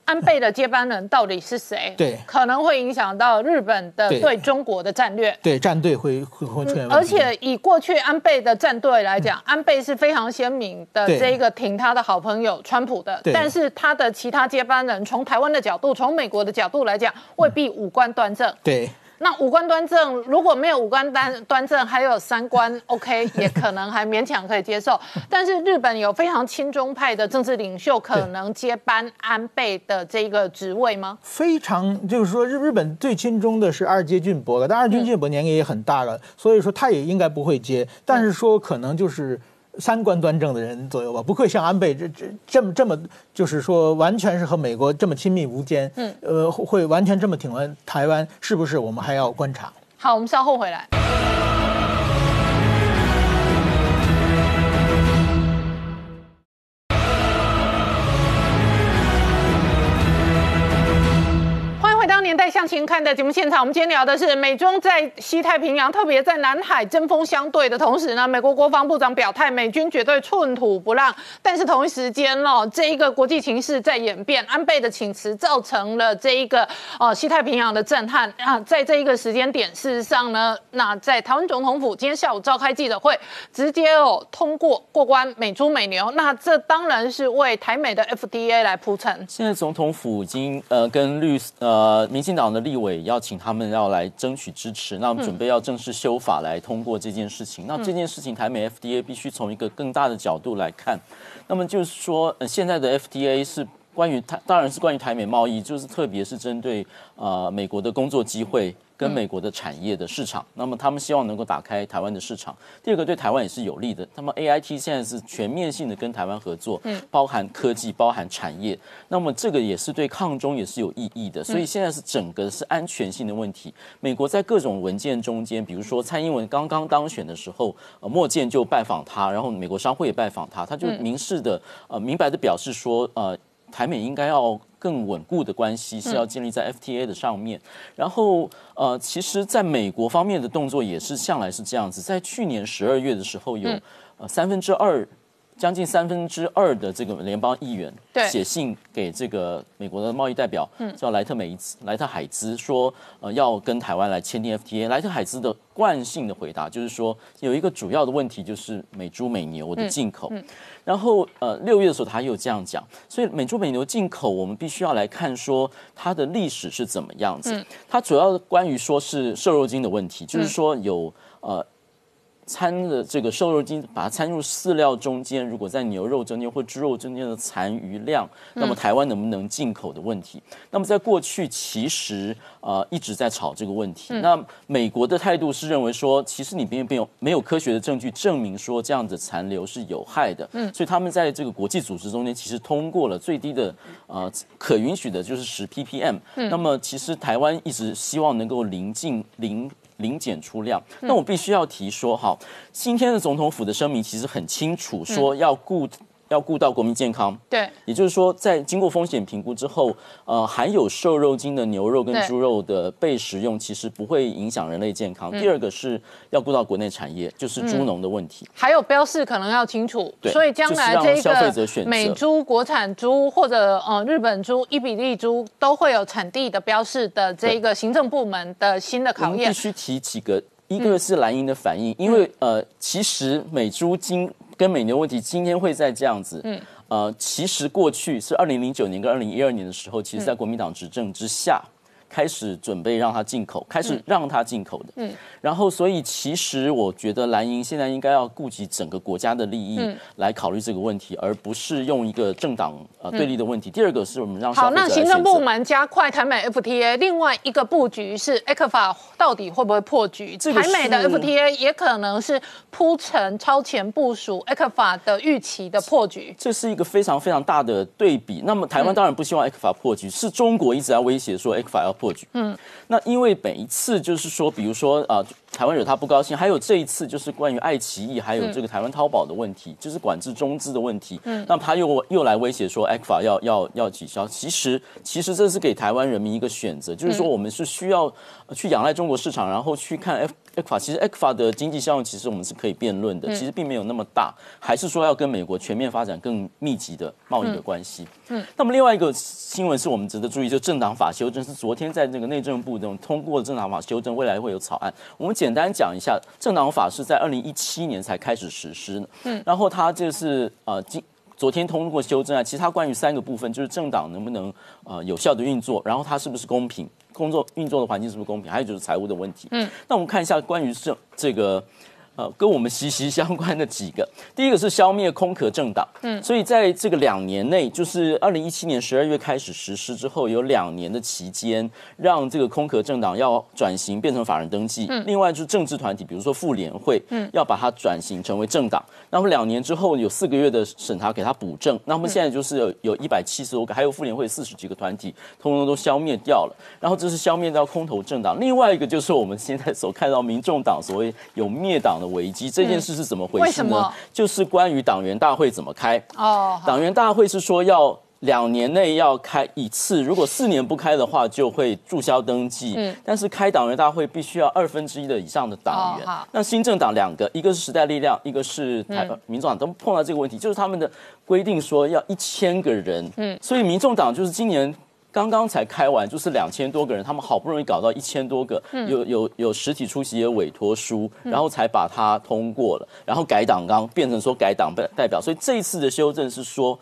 安倍的接班人到底是谁？对，可能会影响到日本的对中国的战略。对，战队会会会出现而且以过去安倍的战队来讲，安倍是非常鲜明的这一个挺他的好朋友川普的。但是他的其他接班人，从台湾的角度，从美国的角度来讲，未必五官端正。对。那五官端正，如果没有五官端端正，还有三观 OK，也可能还勉强可以接受。但是日本有非常亲中派的政治领袖，可能接班安倍的这个职位吗？非常，就是说日日本最亲中的是二阶俊博了，但二阶俊博年龄也很大了，所以说他也应该不会接。但是说可能就是。三观端正的人左右吧，不会像安倍这这这么这么，就是说完全是和美国这么亲密无间。嗯，呃，会完全这么挺完台湾，是不是？我们还要观察。好，我们稍后回来。向前看的节目现场，我们今天聊的是美中在西太平洋，特别在南海针锋相对的同时呢，美国国防部长表态，美军绝对寸土不让。但是同一时间哦，这一个国际形势在演变，安倍的请辞造成了这一个哦西太平洋的震撼啊。在这一个时间点，事实上呢，那在台湾总统府今天下午召开记者会，直接哦通过过关美猪美牛，那这当然是为台美的 FDA 来铺陈。现在总统府已经呃跟律呃。民进党的立委邀请他们要来争取支持，那我们准备要正式修法来通过这件事情。那这件事情，台美 FDA 必须从一个更大的角度来看。那么就是说，呃，现在的 FDA 是关于台，当然是关于台美贸易，就是特别是针对呃美国的工作机会。跟美国的产业的市场，那么他们希望能够打开台湾的市场。第二个对台湾也是有利的。那么 A I T 现在是全面性的跟台湾合作，嗯，包含科技，包含产业。那么这个也是对抗中也是有意义的。所以现在是整个是安全性的问题。美国在各种文件中间，比如说蔡英文刚刚当选的时候，呃，莫健就拜访他，然后美国商会也拜访他，他就明示的呃明白的表示说，呃，台美应该要。更稳固的关系是要建立在 FTA 的上面，然后呃，其实在美国方面的动作也是向来是这样子，在去年十二月的时候有呃三分之二。将近三分之二的这个联邦议员写信给这个美国的贸易代表，叫莱特美兹、莱特海兹，说呃要跟台湾来签订 FTA。莱特海兹的惯性的回答就是说，有一个主要的问题就是美猪美牛的进口。然后呃六月的时候他又这样讲，所以美猪美牛进口我们必须要来看说它的历史是怎么样子。它主要关于说是瘦肉精的问题，就是说有呃。掺的这个瘦肉精，把它掺入饲料中间，如果在牛肉中间或猪肉中间的残余量，那么台湾能不能进口的问题？那么在过去其实呃一直在吵这个问题。那美国的态度是认为说，其实你并没有没有科学的证据证明说这样的残留是有害的。嗯，所以他们在这个国际组织中间其实通过了最低的呃可允许的就是十 ppm。嗯，那么其实台湾一直希望能够临近零。零检出量，那我必须要提说，哈，今天的总统府的声明其实很清楚，说要顾。要顾到国民健康，对，也就是说，在经过风险评估之后，呃，含有瘦肉精的牛肉跟猪肉的被食用，其实不会影响人类健康。第二个是要顾到国内产业，就是猪农的问题。还有标示可能要清楚，对所以将来这个美猪、国产猪或者呃日本猪、伊比利猪都会有产地的标示的这个行政部门的新的考验。必须提几个，一个是蓝营的反应，因为呃，其实美猪经。跟美牛问题今天会在这样子，嗯，呃，其实过去是二零零九年跟二零一二年的时候，其实在国民党执政之下，开始准备让它进口，开始让它进口的。嗯，然后所以其实我觉得蓝营现在应该要顾及整个国家的利益来考虑这个问题，而不是用一个政党呃对立的问题。第二个是我们让好，那行政部门加快台美 FTA，另外一个布局是 ECFA 到底会不会破局？台美的 FTA 也可能是铺陈超前部署 ECFA 的预期的破局。这是一个非常非常大的对比。那么台湾当然不希望 ECFA 破局，是中国一直在威胁说 ECFA 要破局。嗯，那因为每一次就是说，比如说啊。台湾惹他不高兴，还有这一次就是关于爱奇艺还有这个台湾淘宝的问题，就是管制中资的问题。嗯，那他又又来威胁说 a 法要要要取消。其实其实这是给台湾人民一个选择，就是说我们是需要去仰赖中国市场，然后去看 F。ECFA 其实 ECFA 的经济效用其实我们是可以辩论的，其实并没有那么大，还是说要跟美国全面发展更密集的贸易的关系。嗯，那么另外一个新闻是我们值得注意，就政党法修正是昨天在那个内政部中通过政党法修正，未来会有草案。我们简单讲一下，政党法是在二零一七年才开始实施的。嗯，然后它就是呃今昨天通过修正案，其实它关于三个部分，就是政党能不能呃有效的运作，然后它是不是公平。工作运作的环境是不是公平？还有就是财务的问题。嗯，那我们看一下关于这这个。呃，跟我们息息相关的几个，第一个是消灭空壳政党，嗯，所以在这个两年内，就是二零一七年十二月开始实施之后，有两年的期间，让这个空壳政党要转型变成法人登记，嗯，另外就是政治团体，比如说妇联会，嗯，要把它转型成为政党，那么两年之后有四个月的审查给它补正，那么现在就是有有一百七十多个，还有妇联会四十几个团体，通通都消灭掉了，然后这是消灭掉空头政党，另外一个就是我们现在所看到民众党所谓有灭党的。危机这件事是怎么回事呢？就是关于党员大会怎么开哦。党员大会是说要两年内要开一次，如果四年不开的话，就会注销登记。嗯，但是开党员大会必须要二分之一的以上的党员。那新政党两个，一个是时代力量，一个是台民众党，都碰到这个问题，就是他们的规定说要一千个人。嗯，所以民众党就是今年。刚刚才开完，就是两千多个人，他们好不容易搞到一千多个，有有有实体出席的委托书，然后才把它通过了，然后改党纲变成说改党代代表，所以这一次的修正是说，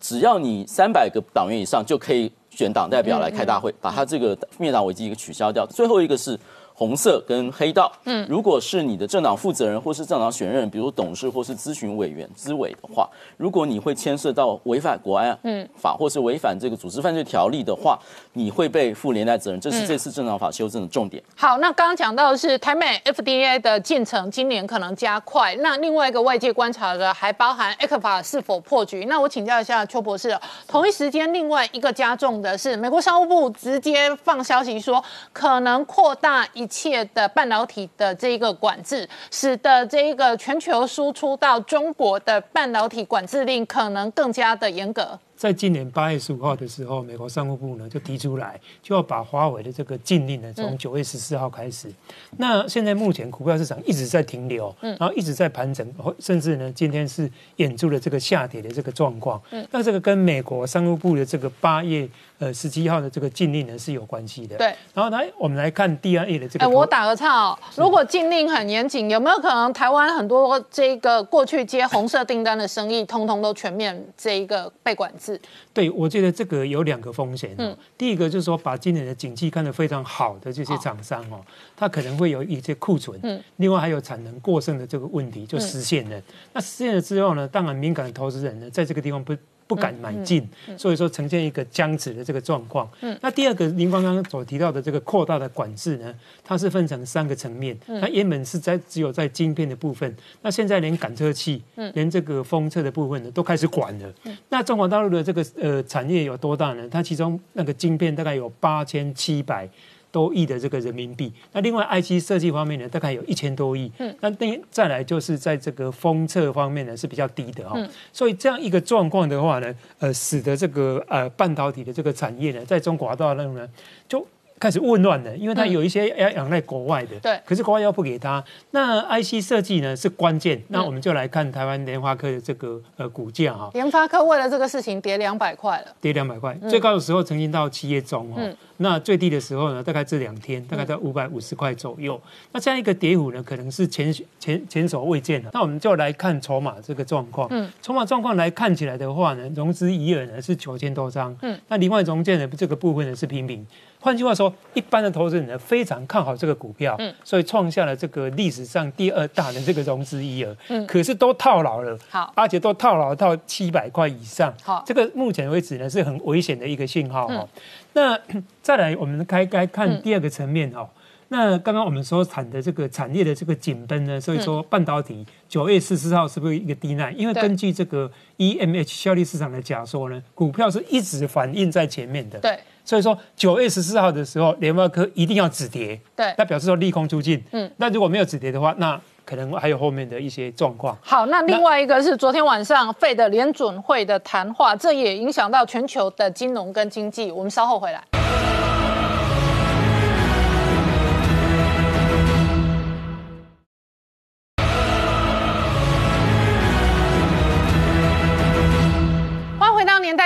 只要你三百个党员以上就可以选党代表来开大会，把他这个灭党危机给取消掉。最后一个是。红色跟黑道，嗯，如果是你的政党负责人或是政党选任，比如董事或是咨询委员、资委的话，如果你会牵涉到违反国安法或是违反这个组织犯罪条例的话，你会被负连带责任。这是这次政党法修正的重点。好，那刚刚讲到的是台美 FDA 的进程，今年可能加快。那另外一个外界观察的还包含 e c f a 是否破局。那我请教一下邱博士，同一时间另外一个加重的是，美国商务部直接放消息说，可能扩大一。一切的半导体的这一个管制，使得这一个全球输出到中国的半导体管制令可能更加的严格。在今年八月十五号的时候，美国商务部呢就提出来，就要把华为的这个禁令呢从九月十四号开始。那现在目前股票市场一直在停留，然后一直在盘整，甚至呢今天是演出了这个下跌的这个状况。那这个跟美国商务部的这个八月呃十七号的这个禁令呢是有关系的。对。然后来我们来看 D R A 的这个。哎，我打个岔哦，如果禁令很严谨，有没有可能台湾很多这个过去接红色订单的生意，通通都全面这一个被管制？对，我觉得这个有两个风险。嗯，第一个就是说，把今年的景气看得非常好的这些厂商哦，它可能会有一些库存。嗯，另外还有产能过剩的这个问题就实现了。那实现了之后呢，当然敏感的投资人呢，在这个地方不。不敢买进，所以说呈现一个僵持的这个状况。那第二个，您刚刚所提到的这个扩大的管制呢，它是分成三个层面。它原本是在只有在晶片的部分，那现在连感测器、连这个封测的部分呢，都开始管了。那中国大陆的这个呃产业有多大呢？它其中那个晶片大概有八千七百。多亿的这个人民币，那另外 IC 设计方面呢，大概有一千多亿。嗯，那那再来就是在这个封测方面呢是比较低的哈。所以这样一个状况的话呢，呃，使得这个呃半导体的这个产业呢，在中国大陆呢就开始混乱了，因为它有一些要仰赖国外的。对。可是国外要不给他，那 IC 设计呢是关键。那我们就来看台湾联发科的这个呃股价哈。联发科为了这个事情跌两百块了。跌两百块，最高的时候曾经到七月中哦。那最低的时候呢，大概这两天大概在五百五十块左右。那这样一个跌幅呢，可能是前前前所未见的。那我们就来看筹码这个状况。嗯，筹码状况来看起来的话呢，融资余额呢是九千多张。嗯，那另外融券的这个部分呢是平平。换句话说，一般的投资人呢非常看好这个股票，嗯，所以创下了这个历史上第二大的这个融资余额。嗯，可是都套牢了。好，而且都套牢到七百块以上。好，这个目前为止呢是很危险的一个信号哦。那 再来，我们该该看第二个层面哦。那刚刚我们所谈的这个产业的这个紧绷呢，所以说半导体九月十四号是不是一个低难？因为根据这个 EMH 效力市场的假说呢，股票是一直反映在前面的。对，所以说九月十四号的时候，联发科一定要止跌。对，那表示说利空出尽。嗯，那如果没有止跌的话，那可能还有后面的一些状况。好，那另外一个是昨天晚上费的联准会的谈话，这也影响到全球的金融跟经济。我们稍后回来。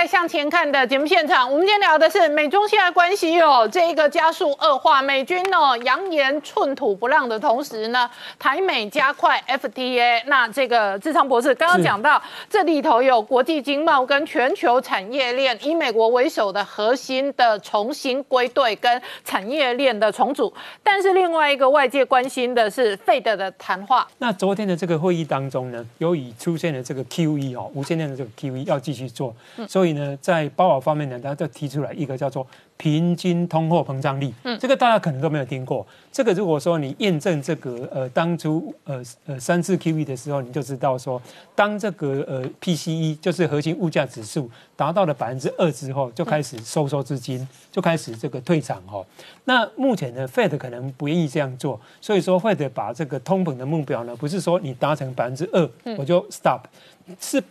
年代向前看的节目现场，我们今天聊的是美中现在关系哦，这一个加速恶化，美军哦扬言寸土不让的同时呢，台美加快 FTA。那这个志昌博士刚刚讲到，这里头有国际经贸跟全球产业链，以美国为首的核心的重新归队跟产业链的重组。但是另外一个外界关心的是费德的谈话。那昨天的这个会议当中呢，由于出现了这个 QE 哦，无线电的这个 QE 要继续做。所以呢，在包尔方面呢，他就提出来一个叫做平均通货膨胀率。嗯，这个大家可能都没有听过。这个如果说你验证这个呃当初呃呃三次 QE 的时候，你就知道说，当这个呃 PCE 就是核心物价指数达到了百分之二之后，就开始收缩资金，就开始这个退场哦。那目前呢，Fed 可能不愿意这样做，所以说 Fed 把这个通膨的目标呢，不是说你达成百分之二我就 stop，是。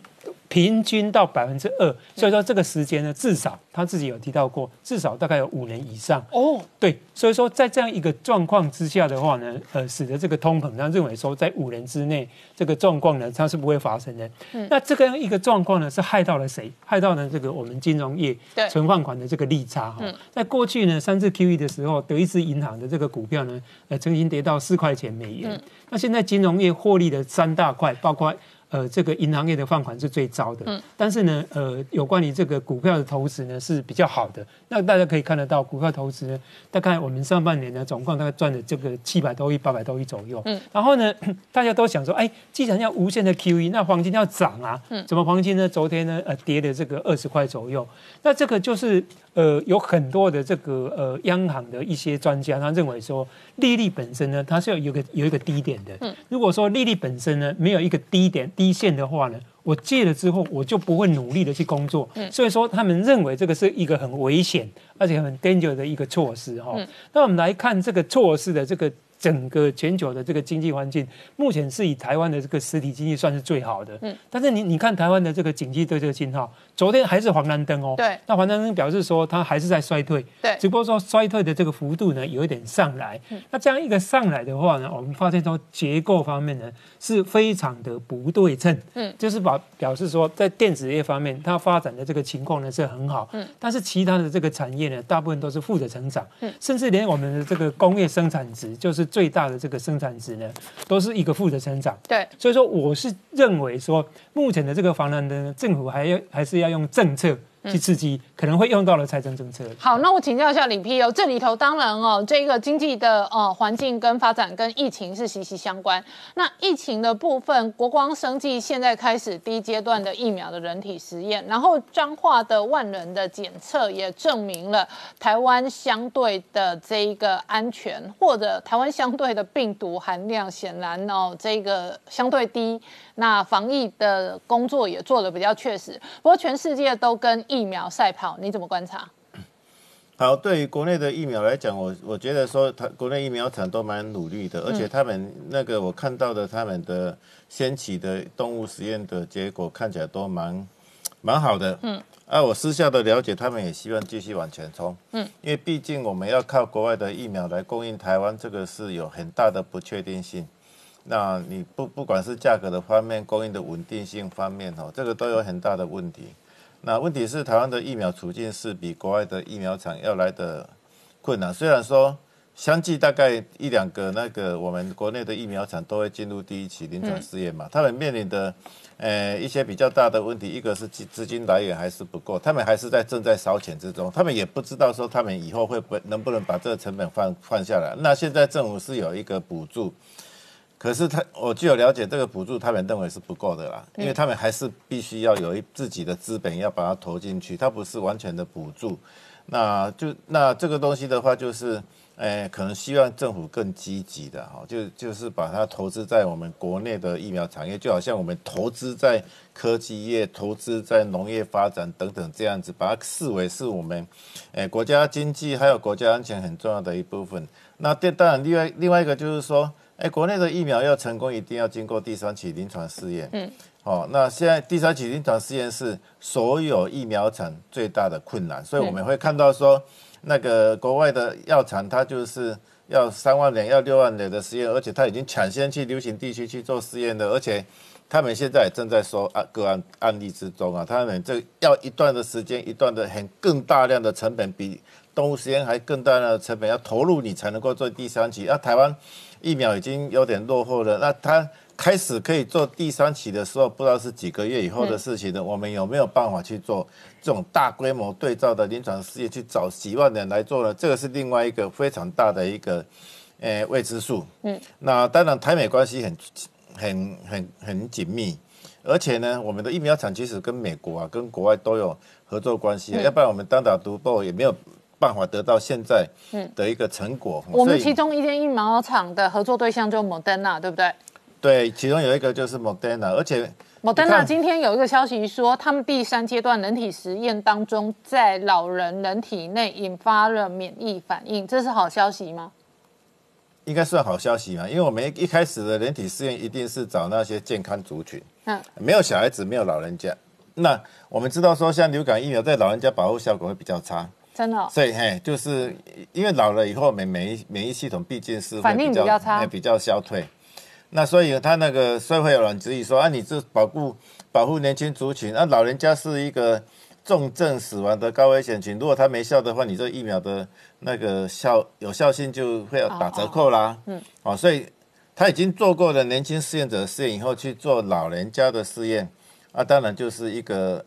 平均到百分之二，所以说这个时间呢，至少他自己有提到过，至少大概有五年以上哦。对，所以说在这样一个状况之下的话呢，呃，使得这个通膨，他认为说在五年之内这个状况呢，它是不会发生的。嗯，那这个样一个状况呢，是害到了谁？害到了这个我们金融业存放款的这个利差哈。在过去呢，三次 QE 的时候，德意志银行的这个股票呢，呃，曾经跌到四块钱美元。那现在金融业获利的三大块，包括。呃，这个银行业的放款是最糟的，嗯，但是呢，呃，有关于这个股票的投资呢是比较好的。那大家可以看得到，股票投资呢，大概我们上半年呢总共大概赚了这个七百多亿、八百多亿左右，嗯，然后呢，大家都想说，哎，既然要无限的 QE，那黄金要涨啊，嗯，怎么黄金呢？昨天呢，呃，跌了这个二十块左右，那这个就是。呃，有很多的这个呃央行的一些专家，他认为说，利率本身呢，它是要有个有一个低点的。嗯，如果说利率本身呢没有一个低点低线的话呢，我借了之后我就不会努力的去工作。嗯，所以说他们认为这个是一个很危险而且很 danger 的一个措施哈。那我们来看这个措施的这个。整个全球的这个经济环境，目前是以台湾的这个实体经济算是最好的。嗯，但是你你看台湾的这个经济对这个信号，昨天还是黄蓝灯哦。对，那黄蓝灯表示说它还是在衰退。对，只不过说衰退的这个幅度呢有一点上来。嗯，那这样一个上来的话呢，我们发现说结构方面呢是非常的不对称。嗯，就是把表示说在电子业方面它发展的这个情况呢是很好。嗯，但是其他的这个产业呢大部分都是负的成长。嗯，甚至连我们的这个工业生产值就是。最大的这个生产值呢，都是一个负的成长。对，所以说我是认为说，目前的这个防蓝灯，政府还要还是要用政策。去刺激可能会用到的财政政策。好，那我请教一下李批哦，这里头当然哦，这个经济的呃环境跟发展跟疫情是息息相关。那疫情的部分，国光生技现在开始第一阶段的疫苗的人体实验，然后彰化的万人的检测也证明了台湾相对的这一个安全，或者台湾相对的病毒含量显然哦这个相对低。那防疫的工作也做的比较确实，不过全世界都跟疫苗赛跑，你怎么观察？好，对于国内的疫苗来讲，我我觉得说，他国内疫苗厂都蛮努力的，而且他们那个我看到的他们的先期的动物实验的结果看起来都蛮 蛮好的。嗯，啊，我私下的了解，他们也希望继续往前冲。嗯，因为毕竟我们要靠国外的疫苗来供应台湾，这个是有很大的不确定性。那你不不管是价格的方面，供应的稳定性方面，哦，这个都有很大的问题。那问题是台湾的疫苗处境是比国外的疫苗厂要来的困难。虽然说相继大概一两个那个我们国内的疫苗厂都会进入第一期临床试验嘛，他们面临的呃一些比较大的问题，一个是资资金来源还是不够，他们还是在正在烧钱之中，他们也不知道说他们以后会不能不能把这个成本放放下来。那现在政府是有一个补助。可是他，我据我了解，这个补助他们认为是不够的啦，因为他们还是必须要有一自己的资本要把它投进去，它不是完全的补助。那就那这个东西的话，就是，诶，可能希望政府更积极的哈，就就是把它投资在我们国内的疫苗产业，就好像我们投资在科技业、投资在农业发展等等这样子，把它视为是我们，诶，国家经济还有国家安全很重要的一部分。那这当然，另外另外一个就是说。哎，国内的疫苗要成功，一定要经过第三期临床试验。嗯，好，那现在第三期临床试验是所有疫苗厂最大的困难，所以我们会看到说，那个国外的药厂，它就是要三万人、要六万人的实验，而且它已经抢先去流行地区去做试验的，而且他们现在正在说案个案案例之中啊，他们这要一段的时间，一段的很更大量的成本，比动物实验还更大量的成本要投入，你才能够做第三期。那台湾。疫苗已经有点落后了，那他开始可以做第三期的时候，不知道是几个月以后的事情呢？我们有没有办法去做这种大规模对照的临床试验，去找几万人来做呢？这个是另外一个非常大的一个呃未知数。嗯，那当然台美关系很很很很紧密，而且呢，我们的疫苗厂其实跟美国啊、跟国外都有合作关系，要不然我们单打独斗也没有。办法得到现在的一个成果。我们其中一间疫苗厂的合作对象就 Moderna，对不对？对，其中有一个就是 Moderna，而且 Moderna 今天有一个消息说，他们第三阶段人体实验当中，在老人人体内引发了免疫反应，这是好消息吗？应该算好消息嘛，因为我们一开始的人体试验一定是找那些健康族群，嗯，没有小孩子，没有老人家。那我们知道说，像流感疫苗在老人家保护效果会比较差。真的，所以嘿，就是因为老了以后，免免疫免疫系统毕竟是反应比较差，比较消退。那所以他那个社会有人质疑说啊，你这保护保护年轻族群，那老人家是一个重症死亡的高危险群，如果他没效的话，你这疫苗的那个效有效性就会打折扣啦。嗯，哦，所以他已经做过了年轻试验者试验以后去做老人家的试验，啊，当然就是一个。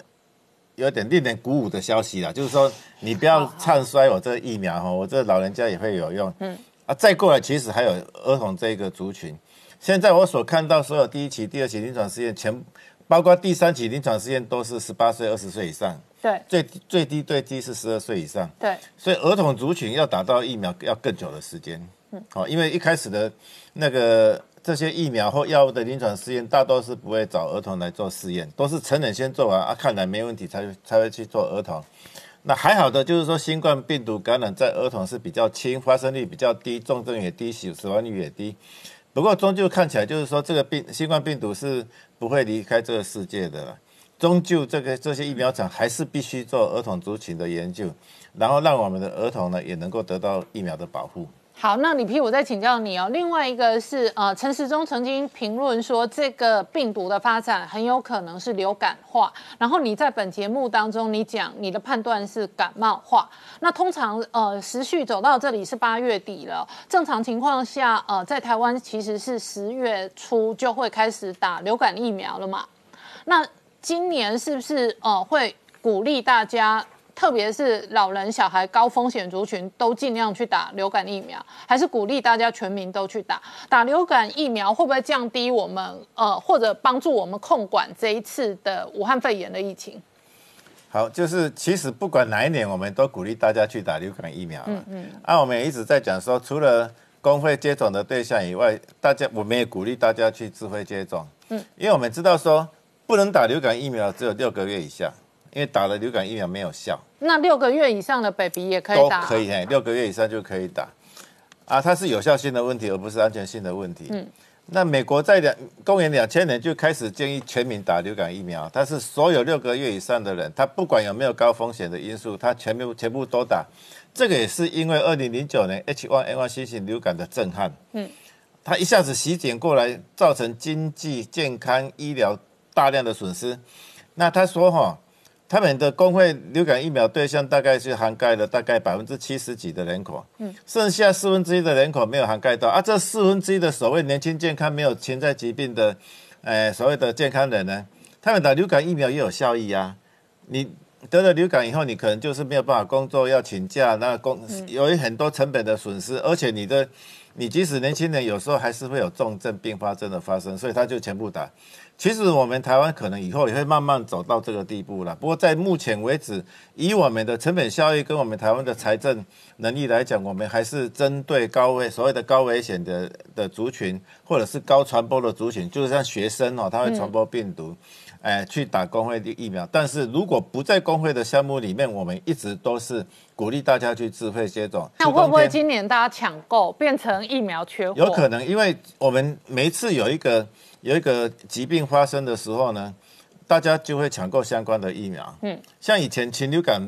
有点令人鼓舞的消息啦，就是说你不要唱衰我这个疫苗哈，我这老人家也会有用。嗯，啊，再过来其实还有儿童这个族群。现在我所看到所有第一期、第二期临床试验，全包括第三期临床试验都是十八岁、二十岁以上。对，最最低最低是十二岁以上。对，所以儿童族群要打到疫苗要更久的时间。嗯，好，因为一开始的那个。这些疫苗或药物的临床试验，大多是不会找儿童来做试验，都是成人先做完啊，看来没问题才才会去做儿童。那还好的就是说，新冠病毒感染在儿童是比较轻，发生率比较低，重症也低，死死亡率也低。不过终究看起来就是说，这个病新冠病毒是不会离开这个世界的了。终究这个这些疫苗厂还是必须做儿童族群的研究，然后让我们的儿童呢也能够得到疫苗的保护。好，那李皮，我再请教你哦。另外一个是，呃，陈时中曾经评论说，这个病毒的发展很有可能是流感化。然后你在本节目当中，你讲你的判断是感冒化。那通常，呃，时序走到这里是八月底了，正常情况下，呃，在台湾其实是十月初就会开始打流感疫苗了嘛。那今年是不是，呃，会鼓励大家？特别是老人、小孩、高风险族群都尽量去打流感疫苗，还是鼓励大家全民都去打？打流感疫苗会不会降低我们呃，或者帮助我们控管这一次的武汉肺炎的疫情？好，就是其实不管哪一年，我们都鼓励大家去打流感疫苗。嗯嗯。啊，我们也一直在讲说，除了公费接种的对象以外，大家我们也鼓励大家去自费接种。嗯，因为我们知道说，不能打流感疫苗只有六个月以下。因为打了流感疫苗没有效，那六个月以上的 baby 也可以打，可以嘿，六个月以上就可以打，啊，它是有效性的问题，而不是安全性的问题。嗯，那美国在两公元两千年就开始建议全民打流感疫苗，它是所有六个月以上的人，他不管有没有高风险的因素，他全部全部都打。这个也是因为二零零九年 H1N1 新型流感的震撼，嗯，它一下子席卷过来，造成经济、健康、医疗大量的损失。那他说哈。他们的工会流感疫苗对象大概是涵盖了大概百分之七十几的人口，嗯，剩下四分之一的人口没有涵盖到啊。这四分之一的所谓年轻健康没有潜在疾病的，呃，所谓的健康人呢，他们打流感疫苗也有效益啊。你得了流感以后，你可能就是没有办法工作，要请假，那工有很多成本的损失，而且你的你即使年轻人有时候还是会有重症并发症的发生，所以他就全部打。其实我们台湾可能以后也会慢慢走到这个地步了。不过在目前为止，以我们的成本效益跟我们台湾的财政能力来讲，我们还是针对高危所谓的高危险的的族群，或者是高传播的族群，就是像学生哦，他会传播病毒，哎，去打工会的疫苗。但是如果不在工会的项目里面，我们一直都是鼓励大家去自费接种。那会不会今年大家抢购变成疫苗缺货？有可能，因为我们每一次有一个。有一个疾病发生的时候呢，大家就会抢购相关的疫苗。嗯，像以前禽流感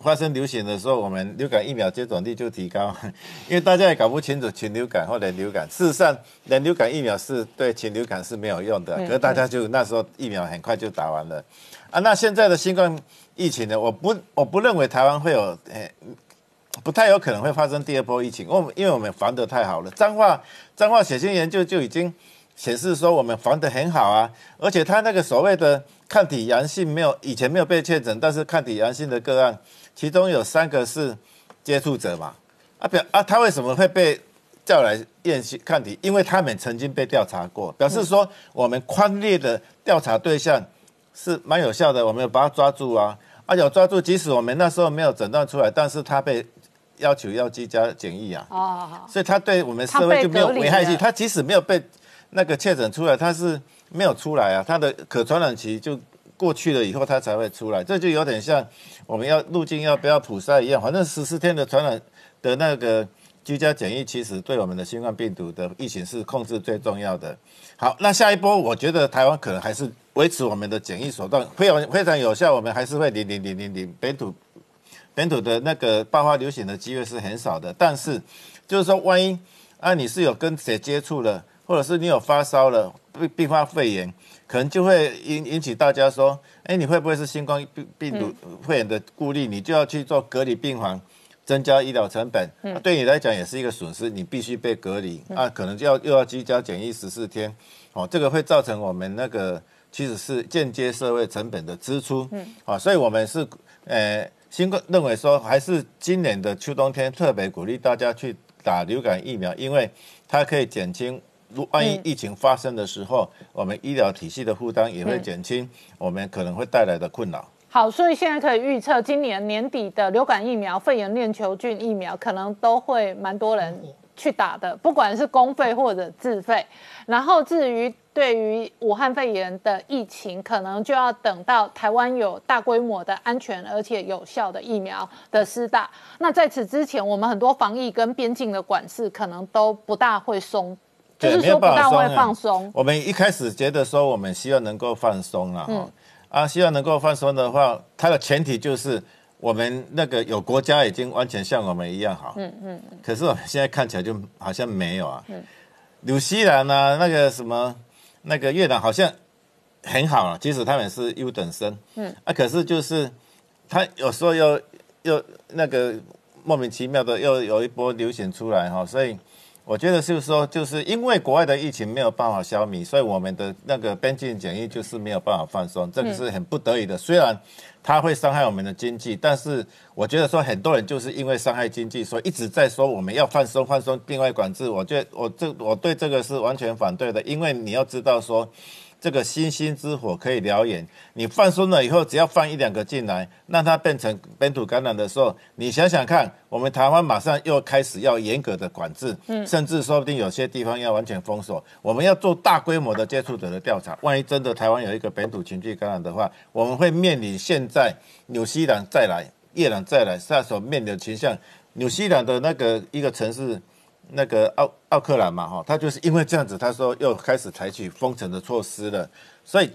发生流行的时候，我们流感疫苗接种率就提高，因为大家也搞不清楚禽流感或者流感。事实上，人流感疫苗是对禽流感是没有用的，可是大家就那时候疫苗很快就打完了。啊，那现在的新冠疫情呢？我不我不认为台湾会有诶，不太有可能会发生第二波疫情。我们因为我们防得太好了，彰化彰化血清研究就已经。显示说我们防得很好啊，而且他那个所谓的抗体阳性没有以前没有被确诊，但是抗体阳性的个案，其中有三个是接触者嘛，啊表啊他为什么会被叫来验抗体？因为他们曾经被调查过，表示说我们宽列的调查对象是蛮有效的，我们有把他抓住啊，啊且抓住，即使我们那时候没有诊断出来，但是他被要求要居家检疫啊，哦，所以他对我们社会就没有危害性，他即使没有被。那个确诊出来，他是没有出来啊，他的可传染期就过去了以后，他才会出来。这就有点像我们要入境要不要普筛一样，反正十四天的传染的那个居家检疫，其实对我们的新冠病毒的疫情是控制最重要的。好，那下一波，我觉得台湾可能还是维持我们的检疫手段非常非常有效，我们还是会零零零零零本土本土的那个爆发流行的机会是很少的。但是就是说，万一啊你是有跟谁接触了？或者是你有发烧了，并并发肺炎，可能就会引引起大家说，哎，你会不会是新冠病病毒肺炎的顾虑？你就要去做隔离病房，增加医疗成本，对你来讲也是一个损失，你必须被隔离。啊，可能就要又要居家检疫十四天，哦，这个会造成我们那个其实是间接社会成本的支出，嗯，啊，所以我们是呃，新冠认为说还是今年的秋冬天特别鼓励大家去打流感疫苗，因为它可以减轻。如万一疫情发生的时候，我们医疗体系的负担也会减轻，我们可能会带来的困扰。好，所以现在可以预测，今年年底的流感疫苗、肺炎链球菌疫苗，可能都会蛮多人去打的，不管是公费或者自费。然后至于对于武汉肺炎的疫情，可能就要等到台湾有大规模的安全而且有效的疫苗的施打。那在此之前，我们很多防疫跟边境的管制，可能都不大会松。就是说不大会放松。我们一开始觉得说，我们希望能够放松了哈，啊，希望能够放松的话，它的前提就是我们那个有国家已经完全像我们一样好。嗯嗯。可是我们现在看起来就好像没有啊。嗯。纽西兰啊，那个什么，那个越南好像很好啊，即使他们是优等生。嗯。啊，可是就是他有时候又又那个莫名其妙的又有一波流行出来哈，所以。我觉得就是说，就是因为国外的疫情没有办法消弭，所以我们的那个边境检疫就是没有办法放松，这个是很不得已的。虽然它会伤害我们的经济，但是我觉得说很多人就是因为伤害经济，所以一直在说我们要放松、放松境外管制。我觉得我这我对这个是完全反对的，因为你要知道说。这个星星之火可以燎原，你放松了以后，只要放一两个进来，让它变成本土感染的时候，你想想看，我们台湾马上又开始要严格的管制，嗯，甚至说不定有些地方要完全封锁。我们要做大规模的接触者的调查，万一真的台湾有一个本土群聚感染的话，我们会面临现在纽西兰再来、越南再来，下所面临的倾向。纽西兰的那个一个城市。那个奥奥克兰嘛，哈，他就是因为这样子，他说又开始采取封城的措施了。所以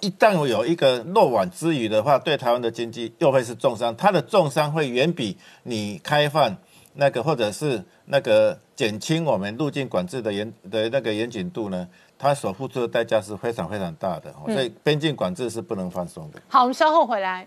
一旦有一个漏网之鱼的话，对台湾的经济又会是重伤。它的重伤会远比你开放那个或者是那个减轻我们入境管制的严的那个严谨度呢，他所付出的代价是非常非常大的。所以边境管制是不能放松的。好，我们稍后回来。